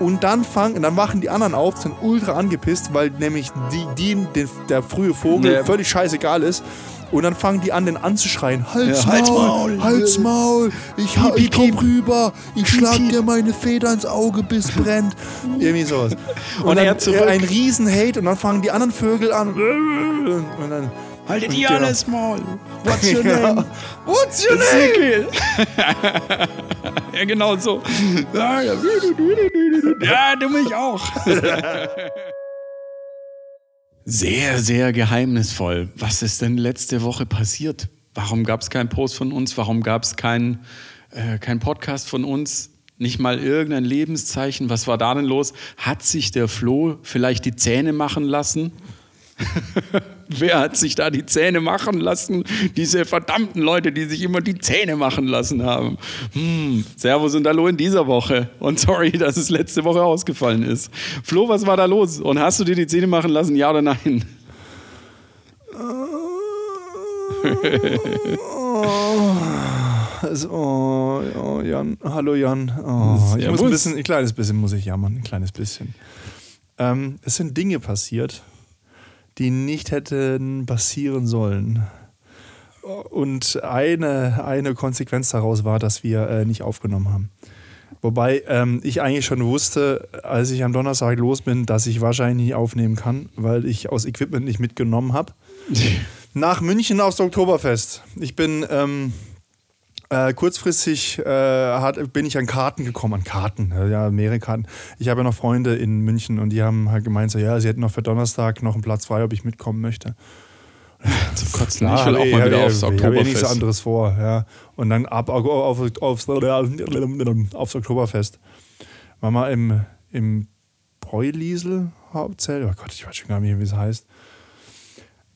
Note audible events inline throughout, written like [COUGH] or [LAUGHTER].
Und dann fangen, dann wachen die anderen auf, sind ultra angepisst, weil nämlich die, die den, der frühe Vogel Der- völlig scheißegal ist. Und dann fangen die an, den anzuschreien. Halt's Ja, halt's Maul, halt's Maul, ich, ha- ich komm rüber, ich schlag dir meine Feder ins Auge, bis brennt. [LAUGHS] Irgendwie sowas. Und, Und dann er zurück. ein riesen Hate und dann fangen die anderen Vögel an. [LAUGHS] Und dann, Haltet ihr alles Maul. What's your [LAUGHS] name? What's your name? [LAUGHS] Ja, genau so. Ja, du mich auch. [LAUGHS] Sehr, sehr geheimnisvoll. Was ist denn letzte Woche passiert? Warum gab es keinen Post von uns? Warum gab es keinen äh, kein Podcast von uns? Nicht mal irgendein Lebenszeichen. Was war da denn los? Hat sich der Flo vielleicht die Zähne machen lassen? Wer hat sich da die Zähne machen lassen? Diese verdammten Leute, die sich immer die Zähne machen lassen haben. Hm, Servus und Hallo in dieser Woche. Und sorry, dass es letzte Woche ausgefallen ist. Flo, was war da los? Und hast du dir die Zähne machen lassen, ja oder nein? [LAUGHS] Also, oh, oh, Jan, hallo Jan. Oh, ich muss ein bisschen, ein kleines bisschen muss ich jammern, ein kleines bisschen. Ähm, es sind Dinge passiert, die nicht hätten passieren sollen. Und eine, eine Konsequenz daraus war, dass wir äh, nicht aufgenommen haben. Wobei ähm, ich eigentlich schon wusste, als ich am Donnerstag los bin, dass ich wahrscheinlich nicht aufnehmen kann, weil ich aus Equipment nicht mitgenommen habe. [LAUGHS] Nach München aufs Oktoberfest. Ich bin ähm, äh, kurzfristig äh, hat, bin ich an Karten gekommen, an Karten, äh, ja, mehrere Karten. Ich habe ja noch Freunde in München und die haben halt gemeint, so, ja, sie hätten noch für Donnerstag noch einen Platz frei, ob ich mitkommen möchte. Zum Kotzen. Klar, ich will auch ey, mal wieder ich- aufs Ich habe eh nichts Oktoberfest. anderes vor, ja. Und dann ab auf, auf, aufs, aufs Oktoberfest. War mal im, im Bräuliesel Hauptzelt. Oh Gott, ich weiß schon gar nicht, wie es heißt.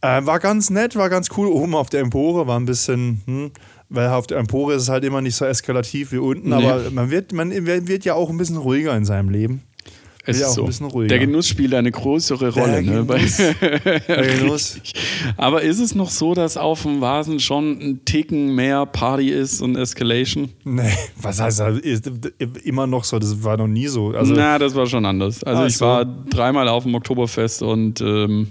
Äh, war ganz nett, war ganz cool. Oben auf der Empore war ein bisschen, hm, weil auf der Empore ist es halt immer nicht so eskalativ wie unten, Nee. aber man wird, man wird ja auch ein bisschen ruhiger in seinem Leben. Es Ja, ist auch ein so. bisschen ruhiger. Der Genuss spielt eine größere Rolle. Ne? [LAUGHS] Aber ist es noch so, dass auf dem Vasen schon ein Ticken mehr Party ist und Escalation? Nee, was heißt das? Ist immer noch so, das war noch nie so. Also, Na, das war schon anders. Also Ach ich so. war dreimal auf dem Oktoberfest und ähm,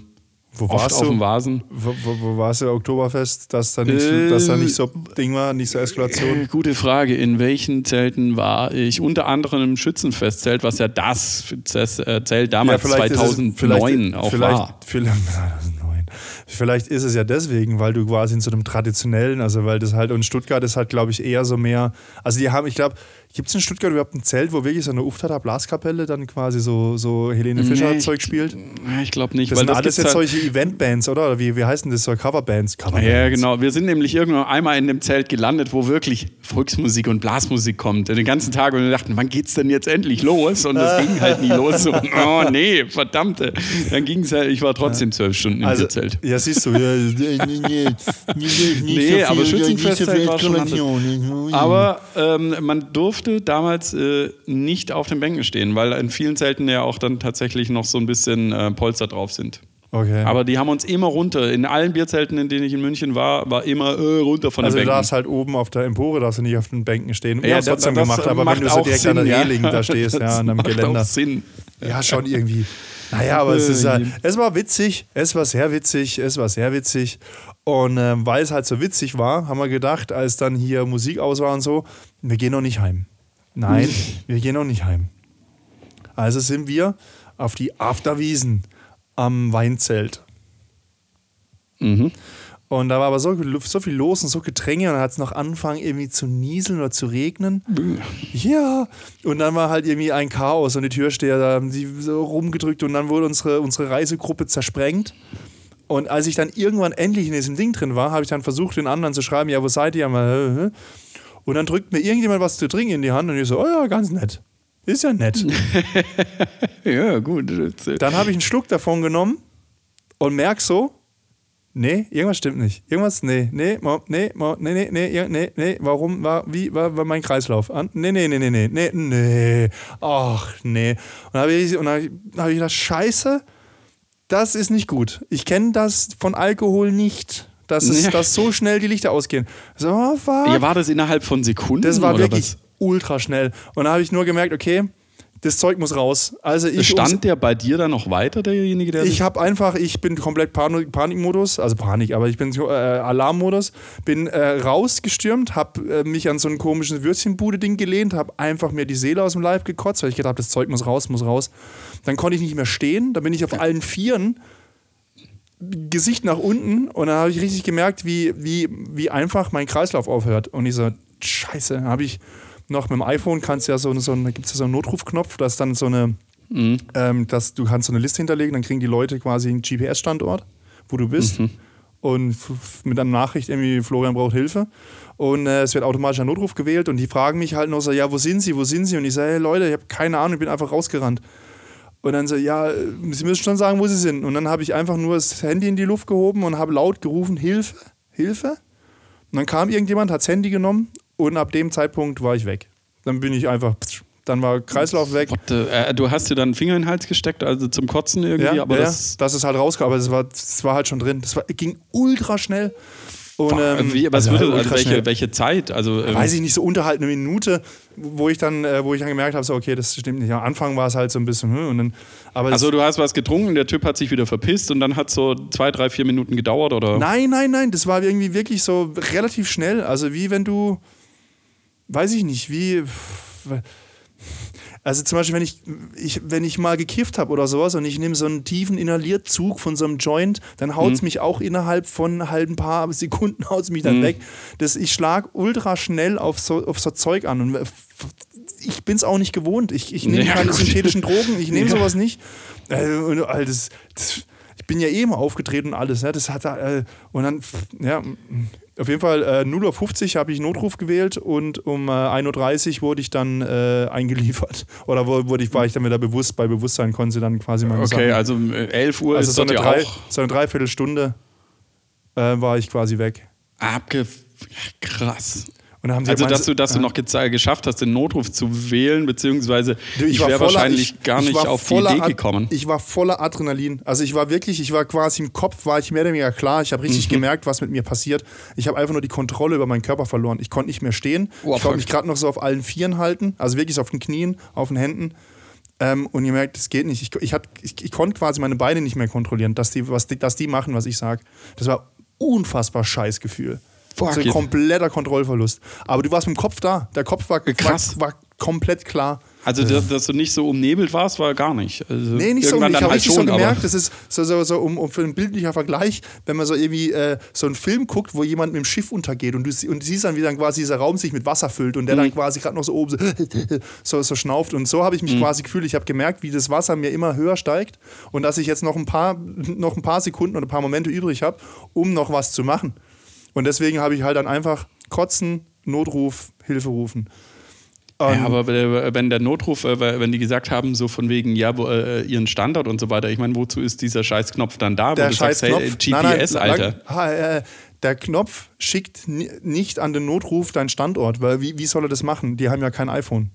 wo oft warst auf dem du? Vasen. Wo, wo, wo warst du Oktoberfest, dass da nicht, Äh, dass da nicht so Ding war, nicht so Eskalation? Äh, gute Frage. In welchen Zelten war ich? Unter anderem im Schützenfestzelt, was ja das äh, Zelt damals es- 2009 vielleicht, auch vielleicht, war. Vielleicht, [LAUGHS] 2009. vielleicht ist es ja deswegen, weil du quasi in so einem traditionellen, also weil das halt, und Stuttgart ist halt, glaube ich, eher so mehr, also die haben, ich glaube, gibt es in Stuttgart überhaupt ein Zelt, wo wirklich so eine Uftata Blaskapelle dann quasi so, so Helene Fischer Nee, spielt? Ich glaube nicht, Das weil sind das alles jetzt halt, solche Eventbands, oder? Oder wie, wie heißen das so? Coverbands? Coverbands. Ja, genau. Wir sind nämlich irgendwann einmal in dem Zelt gelandet, wo wirklich Volksmusik und Blasmusik kommt. Den ganzen Tag und wir dachten, wann geht's denn jetzt endlich los? Und das ging halt nie los. Und, oh nee, verdammte. Dann ging's halt, ich war trotzdem zwölf Stunden im Also, Zelt. ja, siehst du. Ja, [LAUGHS] nee, Nee, aber Schützenfestzelt war schon anders. Aber ähm, man durfte damals äh, nicht auf den Bänken stehen, weil in vielen Zelten ja auch dann tatsächlich noch so ein bisschen äh, Polster drauf sind. Okay. Aber die haben uns immer runter. In allen Bierzelten, in denen ich in München war, war immer äh, runter von also den du Bänken. darfst halt oben auf der Empore, darfst du nicht auf den Bänken stehen. Ja, es das- trotzdem das gemacht, aber wenn du so direkt an der Sinn, ja. Reling da stehst, ja, Das an [LAUGHS] einem macht Geländer. Auch Sinn. Ja, schon irgendwie. Naja, aber es, ist, halt- es war witzig, es war sehr witzig, es war sehr witzig. Und ähm, weil es halt so witzig war, haben wir gedacht, als dann hier Musik aus war und so, wir gehen noch nicht heim. Nein, [LAUGHS] wir gehen noch nicht heim. Also sind wir auf die Afterwiesen am Weinzelt. Mhm. Und da war aber so, so viel los und so Gedränge und dann hat es noch angefangen irgendwie zu nieseln oder zu regnen. Ja. Und dann war halt irgendwie ein Chaos und die Türsteher da haben die so rumgedrückt und dann wurde unsere, unsere Reisegruppe zersprengt. Und als ich dann irgendwann endlich in diesem Ding drin war, habe ich dann versucht, den anderen zu schreiben, ja, wo seid ihr? Äh, äh. Und dann drückt mir irgendjemand was zu trinken in die Hand und ich so, oh ja, ganz nett. Ist ja nett. [LAUGHS] Ja, gut. Dann habe ich einen Schluck davon genommen und merk so, nee, irgendwas stimmt nicht. Irgendwas, nee, nee, nee, nee, nee, nee, nee, nee, warum, war, wie, war, war mein Kreislauf? An? Nee, nee, nee, nee, nee, nee, nee, ach, nee. Und dann habe ich, und dann hab ich gedacht, scheiße, das ist nicht gut. Ich kenne das von Alkohol nicht, dass, es, Ja. dass so schnell die Lichter ausgehen. So, fuck. Ja, war das innerhalb von Sekunden? Das war wirklich was? ultra schnell. Und da habe ich nur gemerkt, okay, das Zeug muss raus. Also ich Stand der bei dir dann noch weiter, derjenige, der. Ich habe einfach, ich bin komplett Panik, Panikmodus, also Panik, aber ich bin äh, Alarmmodus, bin äh, rausgestürmt, habe äh, mich an so ein komisches Würstchenbude-Ding gelehnt, habe einfach mir die Seele aus dem Leib gekotzt, weil ich gedacht habe, das Zeug muss raus, muss raus. Dann konnte ich nicht mehr stehen, dann bin ich auf allen Vieren, Gesicht nach unten und dann habe ich richtig gemerkt, wie, wie, wie einfach mein Kreislauf aufhört. Und ich so, scheiße, habe ich noch mit dem iPhone kannst du ja so, so da gibt es ja so einen Notrufknopf, das ist dann so eine, mhm. ähm, dass du kannst so eine Liste hinterlegen, dann kriegen die Leute quasi einen GPS-Standort, wo du bist. Mhm. Und mit einer Nachricht irgendwie, Florian braucht Hilfe. Und äh, es wird automatisch ein Notruf gewählt und die fragen mich halt noch so, ja, wo sind sie, wo sind sie? Und ich sage, hey Leute, ich habe keine Ahnung, ich bin einfach rausgerannt. Und dann so, ja, sie müssen schon sagen, wo sie sind. Und dann habe ich einfach nur das Handy in die Luft gehoben und habe laut gerufen, Hilfe, Hilfe. Und dann kam irgendjemand, hat das Handy genommen und ab dem Zeitpunkt war ich weg. Dann bin ich einfach, dann war Kreislauf weg. What, äh, du hast dir dann einen Finger in den Hals gesteckt, also zum Kotzen irgendwie, ja, aber ja, das. Das ist halt rauskam, aber das war, das war halt schon drin. Das war, ging ultra schnell. Und, ähm, Wie, was also würde, also welche, welche Zeit? Also, ähm, Weiß ich nicht, so unterhalb eine Minute, wo ich dann, äh, wo ich dann gemerkt habe, so, okay, das stimmt nicht. Am Anfang war es halt so ein bisschen, hm, und dann, aber Also du hast was getrunken, der Typ hat sich wieder verpisst und dann hat es so zwei, drei, vier Minuten gedauert, oder? Nein, nein, nein, das war irgendwie wirklich so relativ schnell. Also wie wenn du, weiß ich nicht, wie. Also zum Beispiel, wenn ich, ich, wenn ich mal gekifft habe oder sowas und ich nehme so einen tiefen Inhalierzug von so einem Joint, dann haut es mhm. mich auch innerhalb von halt ein paar Sekunden [LAUGHS] haut mich dann mhm. weg. Das, ich schlage ultra schnell auf so, auf so Zeug an und ich bin es auch nicht gewohnt. Ich, ich nehme ja, keine gut. synthetischen Drogen, ich nehme ja. sowas nicht. Und, das, das, ich bin ja eh immer aufgetreten und alles. Ne? Das hat äh, und dann, ja, auf jeden Fall äh, 0 Uhr 50 habe ich Notruf gewählt und um äh, 1.30 Uhr wurde ich dann äh, eingeliefert. [LAUGHS] Oder wurde ich, war ich dann wieder bewusst, bei Bewusstsein konnte sie dann quasi meine Okay, Sachen. also 11 äh, Uhr also ist so eine, drei, auch so eine Dreiviertelstunde äh, war ich quasi weg. Abge... Krass also, gemeint, dass du, dass ja. du noch geschafft hast, den Notruf zu wählen, beziehungsweise du, ich, ich wäre wahrscheinlich ich, gar nicht auf die Idee gekommen. Ich war voller Adrenalin. Also ich war wirklich, ich war quasi im Kopf, war ich mehr oder weniger klar. Ich habe richtig mhm. gemerkt, was mit mir passiert. Ich habe einfach nur die Kontrolle über meinen Körper verloren. Ich konnte nicht mehr stehen. Oh, ich konnte mich gerade noch so auf allen Vieren halten, also wirklich auf den Knien, auf den Händen. Ähm, und ihr merkt, es geht nicht. Ich, ich, hat, ich, ich konnte quasi meine Beine nicht mehr kontrollieren, dass die, was, dass die machen, was ich sage. Das war unfassbar scheiß Gefühl. Fuck ein kompletter Kontrollverlust. Aber du warst mit dem Kopf da. Der Kopf war, Krass. war, war komplett klar. Also, dass, dass, du nicht so umnebelt warst, war gar nicht. Also nee, nicht so. Ich habe halt richtig schon, so gemerkt, das ist so, so, so um, um, für ein bildlicher Vergleich, wenn man so irgendwie äh, so einen Film guckt, wo jemand mit dem Schiff untergeht und du, und du siehst dann, wie dann quasi dieser Raum sich mit Wasser füllt und der mhm. dann quasi gerade noch so oben so, [LAUGHS] so, so, schnauft. Und so habe ich mich mhm. quasi gefühlt. Ich habe gemerkt, wie das Wasser mir immer höher steigt und dass ich jetzt noch ein paar, noch ein paar Sekunden oder ein paar Momente übrig habe, um noch was zu machen. Und deswegen habe ich halt dann einfach kotzen, Notruf, Hilfe rufen. Ja, aber wenn der Notruf, äh, wenn die gesagt haben, so von wegen, ja, wo, äh, ihren Standort und so weiter, ich meine, wozu ist dieser Scheißknopf dann da? Der Scheißknopf, hey, GPS, nein, nein, Alter. Äh, der Knopf schickt nicht an den Notruf deinen Standort, weil wie, wie soll er das machen? Die haben ja kein iPhone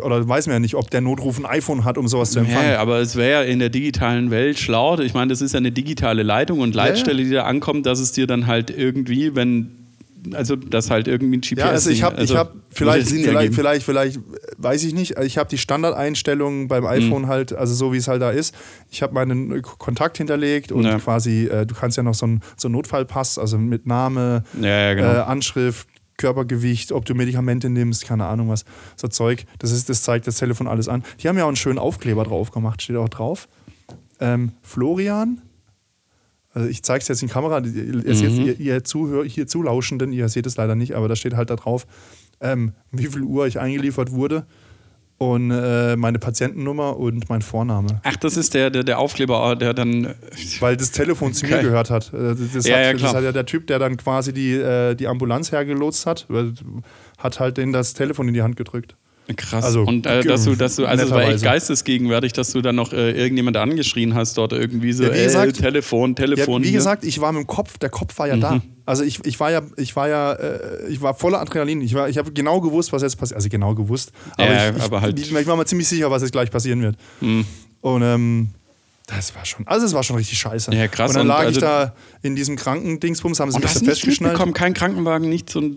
oder weiß man ja nicht, ob der Notruf ein iPhone hat, um sowas zu empfangen. Ja, aber es wäre ja in der digitalen Welt schlau. Ich meine, das ist ja eine digitale Leitung und Leitstelle, die da ankommt, dass es dir dann halt irgendwie, wenn also das halt irgendwie ein GPS. Ja, also ich habe, also, ich habe vielleicht, vielleicht, vielleicht, vielleicht, weiß ich nicht. Ich habe die Standardeinstellungen beim iPhone mhm. halt, also so wie es halt da ist. Ich habe meinen Kontakt hinterlegt und ja. quasi, äh, du kannst ja noch so einen so Notfallpass, also mit Name, ja, ja, genau. äh, Anschrift, Körpergewicht, ob du Medikamente nimmst, keine Ahnung was, so Zeug. Das, ist, das zeigt das Telefon alles an. Die haben ja auch einen schönen Aufkleber drauf gemacht, steht auch drauf. Ähm, Florian, also ich zeige es jetzt in Kamera, ihr, mhm. ihr, ihr Zuhör, hier Zulauschenden, ihr seht es leider nicht, aber da steht halt da drauf, ähm, wie viel Uhr ich eingeliefert wurde und äh, meine Patientennummer und mein Vorname. Ach, das ist der, der, der Aufkleber, der dann. Weil das Telefon zu mir gehört hat. Äh, das, ja, hat, ja, das hat ja der Typ, der dann quasi die, äh, die Ambulanz hergelotst hat, hat halt denen das Telefon in die Hand gedrückt. Krass. Also, und äh, dass du, dass du, also es war echt geistesgegenwärtig, dass du dann noch äh, irgendjemand angeschrien hast dort irgendwie so, ja, wie gesagt, Telefon, Telefon. Ja, wie hier. gesagt, ich war mit dem Kopf, der Kopf war ja mhm. da. Also ich, ich war ja, ich war ja, äh, ich war voller Adrenalin. Ich, ich habe genau gewusst, was jetzt passiert. Also genau gewusst. Aber, ja, ich, aber halt. Ich, ich, war mir ziemlich sicher, was jetzt gleich passieren wird. Mhm. Und ähm, Das war schon, also es war schon richtig scheiße. Ja, krass. Und dann Und lag also- ich da in diesem Krankendingsbums, haben sie Und mich festgeschnallt. mitbekommen, kein Krankenwagen, nichts und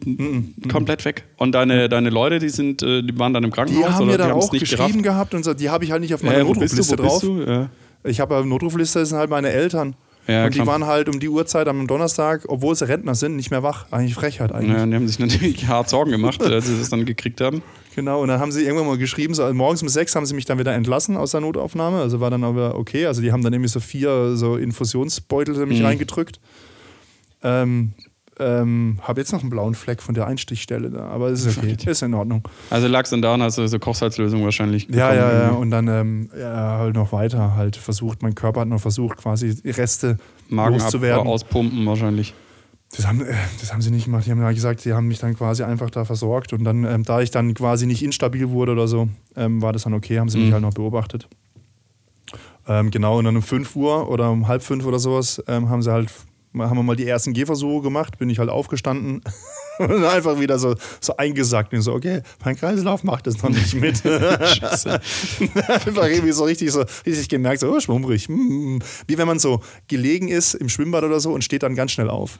komplett weg. Und deine, deine Leute, die sind, äh, die waren dann im Die Krankenhaus haben oder mir die dann auch nicht geschrieben gerafft? gehabt und so, die habe ich halt nicht auf meiner Ja, du, Notrufliste bist drauf. du? Ja. Ich habe eine Notrufliste, das sind halt meine Eltern. Ja, und die klar. waren halt um die Uhrzeit am Donnerstag, obwohl sie Rentner sind, nicht mehr wach. Eigentlich Frechheit eigentlich. Ja, die haben sich natürlich [LAUGHS] hart Sorgen gemacht, [LAUGHS] als sie das dann gekriegt haben. Genau, und dann haben sie irgendwann mal geschrieben, so, also morgens um sechs haben sie mich dann wieder entlassen aus der Notaufnahme. Also war dann aber okay. Also die haben dann irgendwie so vier so Infusionsbeutel in mich Mhm. reingedrückt. Ähm, ähm, habe jetzt noch einen blauen Fleck von der Einstichstelle da, aber es ist okay, ist in Ordnung. Also lag's dann daran, hast du so Kochsalzlösung wahrscheinlich Ja, bekommen ja, ja. irgendwie. Und dann ähm, ja, halt noch weiter halt versucht, mein Körper hat noch versucht, quasi Reste Magen loszuwerden. auspumpen wahrscheinlich. Das haben, äh, das haben sie nicht gemacht. Die haben ja gesagt, sie haben mich dann quasi einfach da versorgt. Und dann, ähm, da ich dann quasi nicht instabil wurde oder so, ähm, war das dann okay, haben sie mich Mhm. halt noch beobachtet. Ähm, genau, und dann um 5 Uhr oder um halb fünf oder sowas ähm, haben sie halt, haben wir mal die ersten Gehversuche gemacht, bin ich halt aufgestanden [LAUGHS] und einfach wieder so, so eingesackt. Und so, okay, mein Kreislauf macht das noch nicht mit. [LAUGHS] Scheiße. Einfach irgendwie so richtig, so richtig gemerkt, so oh, schwummrig. Mm. Wie wenn man so gelegen ist im Schwimmbad oder so und steht dann ganz schnell auf.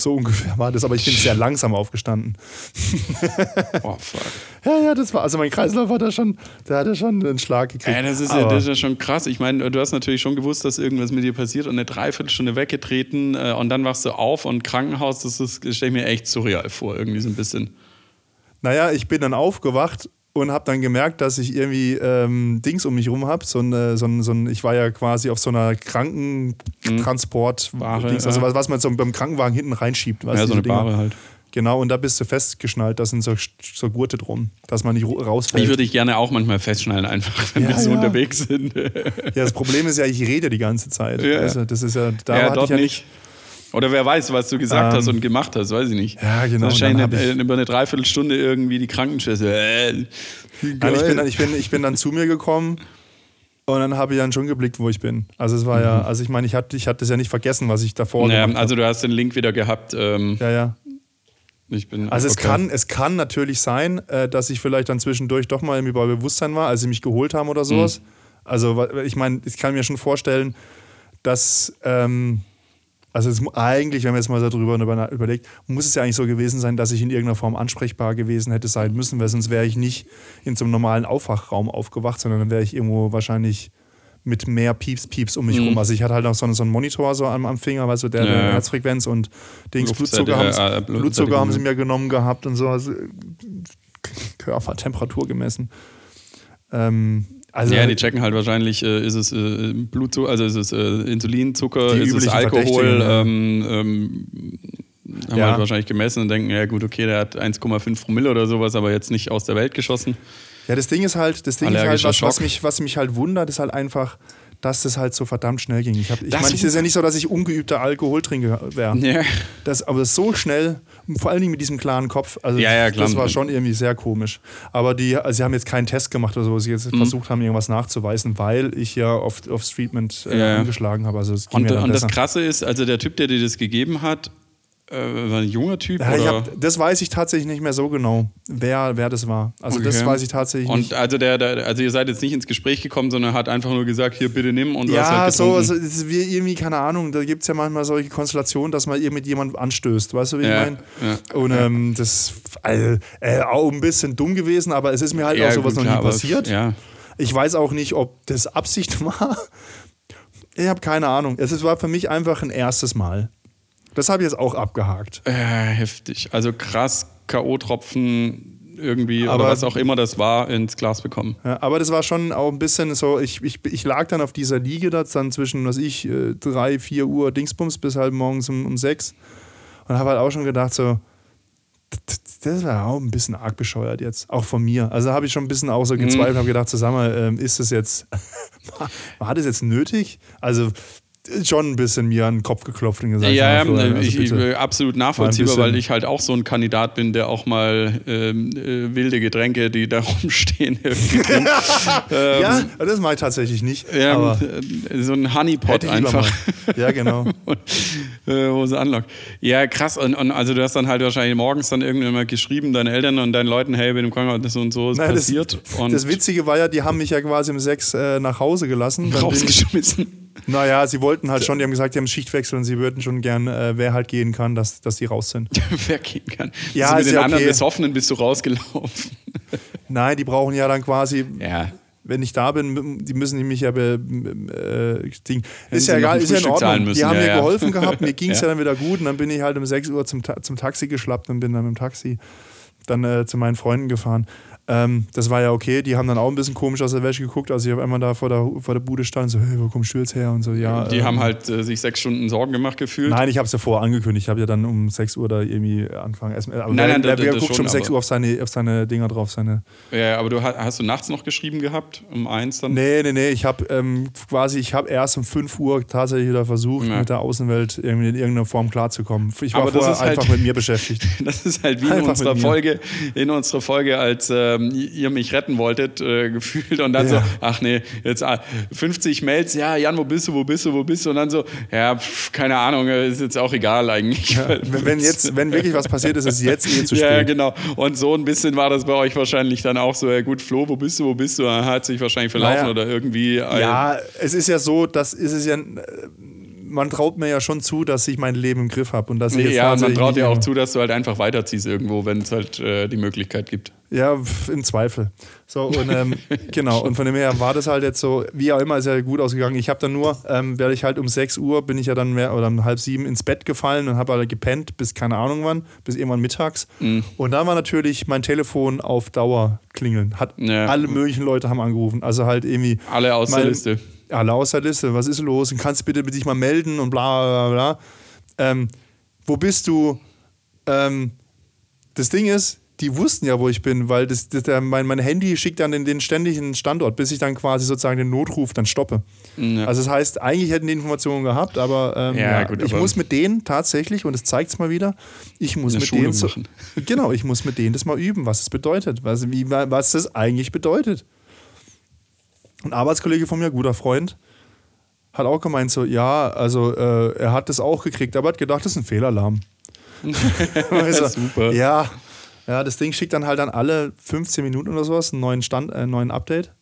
So ungefähr war das, aber ich bin sehr langsam aufgestanden. [LAUGHS] Oh, fuck. Ja, ja, das war, also mein Kreislauf hat da schon, der hat ja schon einen Schlag gekriegt. Ey, das, ist ja, das ist ja schon krass. Ich meine, du hast natürlich schon gewusst, dass irgendwas mit dir passiert und eine Dreiviertelstunde weggetreten äh, und dann wachst du auf und Krankenhaus, das, ist- das stelle ich mir echt surreal vor, irgendwie so ein bisschen. Naja, ich bin dann aufgewacht und habe dann gemerkt, dass ich irgendwie ähm, Dings um mich rum habe. So ein, so ein, so ein, ich war ja quasi auf so einer Krankentransport, Ware, Dings, also was, was man so beim Krankenwagen hinten reinschiebt. ja, so eine Dinger. Bahre halt. Genau, und da bist du festgeschnallt, da sind so, so Gurte drum, dass man nicht rausfällt. Ich würde dich gerne auch manchmal festschnallen, einfach, wenn Ja, wir so ja. unterwegs sind. ja, das Problem ist ja, ich rede die ganze Zeit. Ja. Also, das ist ja, da ja, hatte ich ja nicht. Oder wer weiß, was du gesagt Ähm, hast und gemacht hast, weiß ich nicht. Ja, genau, Wahrscheinlich eine, über eine Dreiviertelstunde irgendwie die Krankenschwester. Äh, Nein, ich, bin dann, ich, bin, ich bin dann zu mir gekommen und dann habe ich dann schon geblickt, wo ich bin. Also es war ja, also ich meine, ich hatte, ich hatte das ja nicht vergessen, was ich davor ja, gemacht habe. also du hast den Link wieder gehabt. Ähm, Ja, ja. ich bin, Also es, okay. kann, es kann natürlich sein, äh, dass ich vielleicht dann zwischendurch doch mal irgendwie bei Bewusstsein war, als sie mich geholt haben oder sowas. Also wa- ich meine, ich kann mir schon vorstellen, dass, ähm, also es, eigentlich, wenn man jetzt mal darüber über- überlegt, muss es ja eigentlich so gewesen sein, dass ich in irgendeiner Form ansprechbar gewesen hätte sein müssen, weil sonst wäre ich nicht in so einem normalen Aufwachraum aufgewacht, sondern dann wäre ich irgendwo wahrscheinlich mit mehr Pieps, Pieps um mich rum. Also ich hatte halt auch so, einen- so einen Monitor so am, am Finger, weißt du, der Ja, der. Herzfrequenz und Dings, Blutzucker, haben, Blutzucker haben sie mir genommen gehabt und so, also Körpertemperatur gemessen. Ähm, also ja, die checken halt wahrscheinlich, äh, ist es äh, Blutzucker, also ist es äh, Insulin, Zucker, Die ist es Alkohol, ähm, ähm, haben Ja. halt wahrscheinlich gemessen und denken, ja gut, okay, der hat 1,5 Promille oder sowas, aber jetzt nicht aus der Welt geschossen. Ja, das Ding ist halt, das Ding ist halt, was, was, mich, was mich halt wundert, ist halt einfach, dass das halt so verdammt schnell ging. Ich, hab- ich meine, es ist ja nicht so, dass ich ungeübter Alkoholtrinker wäre. Ja. Das, aber so schnell, vor allen Dingen mit diesem klaren Kopf, also Ja, ja, klar. das war schon irgendwie sehr komisch. Aber die, also sie haben jetzt keinen Test gemacht oder so, wo sie Mhm. jetzt versucht haben, irgendwas nachzuweisen, weil ich ja auf, aufs Treatment äh, Ja, ja. habe. Also ging Und, und das. Krasse ist, also der Typ, der dir das gegeben hat, äh, war ein junger Typ Ja, hab, das weiß ich tatsächlich nicht mehr so genau, wer, wer das war. Also das Okay. weiß ich tatsächlich und nicht. also der, der, also ihr seid jetzt nicht ins Gespräch gekommen, sondern hat einfach nur gesagt, hier bitte nimm und Ja, halt so, also, wie irgendwie, keine Ahnung, da gibt es ja manchmal solche Konstellationen, dass man ihr mit jemandem anstößt, weißt du, wie Ja, ich meine? ja. Und ähm, das also, äh, auch ein bisschen dumm gewesen, aber es ist mir halt auch sowas gut, noch nie aber- passiert. Ja. Ich weiß auch nicht, ob das Absicht [LAUGHS] war. Ich habe keine Ahnung. Es war für mich einfach ein erstes Mal. Das habe ich jetzt auch abgehakt. Äh, heftig. Also krass, K.O.-Tropfen irgendwie Aber- oder was auch immer das war, ins Glas bekommen. Ja, aber das war schon auch ein bisschen so, ich, ich, ich lag dann auf dieser Liege da dann zwischen, was ich, äh, drei, vier Uhr Dingsbums bis halt morgens um, um sechs und habe halt auch schon gedacht so, das- war auch ein bisschen arg bescheuert jetzt, auch von mir. Also habe ich schon ein bisschen auch so Mhm. gezweifelt, habe gedacht, zusammen, ähm, ist das jetzt, [LAUGHS] war, war das jetzt nötig? Also schon ein bisschen mir an den Kopf geklopft und gesagt, Ja, ja, Florian, also ich, ich, äh, absolut nachvollziehbar, weil ich halt auch so ein Kandidat bin, der auch mal ähm, äh, wilde Getränke, die da [LAUGHS] rumstehen, [LAUGHS] ähm, ja, das mache ich tatsächlich nicht. ja, aber äh, so ein Honeypot einfach. Ja, genau. [LAUGHS] äh, wo sie anlockt. Ja, krass. Und, und also du hast dann halt wahrscheinlich morgens dann irgendwann mal geschrieben, deinen Eltern und deinen Leuten, hey, mit dem Krankenhaus das und so ist Naja, passiert. Das, und das Witzige war ja, die haben mich ja quasi um sechs äh, nach Hause gelassen. Rausgeschmissen. Naja, sie wollten halt schon, die haben gesagt, die haben Schichtwechsel und sie würden schon gern, äh, wer halt gehen kann, dass, dass die raus sind. [LAUGHS] wer gehen kann. Ja, also mit den ja anderen okay. Besoffenen bist du rausgelaufen. [LAUGHS] Nein, die brauchen ja dann quasi, Ja. wenn ich da bin, die müssen mich ja be, äh, Ding. Ist ja egal, ist ja in Ordnung. müssen, die haben ja, mir ja. geholfen gehabt, mir [LAUGHS] ging es Ja. ja. dann wieder gut und dann bin ich halt um 6 Uhr zum, zum Taxi geschlappt und bin dann mit dem Taxi dann äh, zu meinen Freunden gefahren. Ähm, das war ja okay, die haben dann auch ein bisschen komisch aus der Wäsche geguckt, als ich auf einmal da vor der, vor der Bude stand, so, hey, wo kommst du jetzt her? Und so, ja. Die ähm, haben halt äh, sich sechs Stunden Sorgen gemacht gefühlt. Nein, ich habe es ja vorher angekündigt. Ich habe ja dann um 6 Uhr da irgendwie angefangen. Aber Nein, wer, nein, wer, das- wer das guckt schon, um 6 aber- Uhr auf seine, auf seine Dinger drauf, seine Ja, aber du ha- hast du nachts noch geschrieben gehabt, um eins dann? Nee, nee, nee. Ich habe ähm, quasi, ich habe erst um 5 Uhr tatsächlich wieder versucht, Ja. mit der Außenwelt in irgendeiner Form klarzukommen. Ich war Aber das vorher halt- einfach mit mir beschäftigt. [LAUGHS] Das ist halt wie in Einfach unserer. Folge, in unserer Folge, als ähm, ihr mich retten wolltet, äh, [LAUGHS] gefühlt und dann Ja. so, ach nee, jetzt ah, 50 Mails, ja, Jan, wo bist du, wo bist du, wo bist du? Und dann so, ja, pf, keine Ahnung, äh, ist jetzt auch egal eigentlich. [LAUGHS] weil- wenn, jetzt, wenn wirklich was passiert ist, ist es jetzt eh zu spät. Ja, genau. Und so ein bisschen war das bei euch wahrscheinlich dann auch so, ja gut, Flo, wo bist du, wo bist du? Er hat sich wahrscheinlich verlaufen Naja. oder irgendwie. äh, Ja, es ist ja so, das ist es ja. äh, Man traut mir ja schon zu, dass ich mein Leben im Griff habe und dass ich jetzt ja, man traut dir auch zu, dass du halt einfach weiterziehst irgendwo, wenn es halt äh, die Möglichkeit gibt. Ja, im Zweifel. So, und ähm, [LAUGHS] genau, und von dem her war das halt jetzt so, wie auch immer, ist ja gut ausgegangen. Ich habe dann nur, ähm, werde ich halt um 6 Uhr, bin ich ja dann mehr, oder um halb sieben ins Bett gefallen und habe halt gepennt bis keine Ahnung wann, bis irgendwann mittags. Mhm. Und dann war natürlich mein Telefon auf Dauer klingeln. Hat Ja. alle möglichen Leute haben angerufen. Also halt irgendwie. Alle aus der mein- Liste. Alle aus der Liste, was ist los? Und kannst du bitte dich mal melden und bla bla bla. Ähm, wo bist du? Ähm, das Ding ist, die wussten ja, wo ich bin, weil das, das, der, mein, mein Handy schickt dann den, den ständigen Standort, bis ich dann quasi sozusagen den Notruf dann stoppe. Ja. Also das heißt, eigentlich hätten die Informationen gehabt, aber, ähm, Ja, ja, gut, ich aber- muss mit denen tatsächlich, und das zeigt es mal wieder, ich muss mit Schulung denen so, machen. [LAUGHS] genau, ich muss mit denen das mal üben, was es bedeutet, was, wie, was das eigentlich bedeutet. Ein Arbeitskollege von mir, guter Freund, hat auch gemeint so, ja, also äh, er hat das auch gekriegt, aber hat gedacht, das ist ein Fehlalarm. [LAUGHS] [LAUGHS] Also, Super. Ja, ja, das Ding schickt dann halt dann alle 15 Minuten oder sowas einen neuen Stand, äh, einen neuen Update,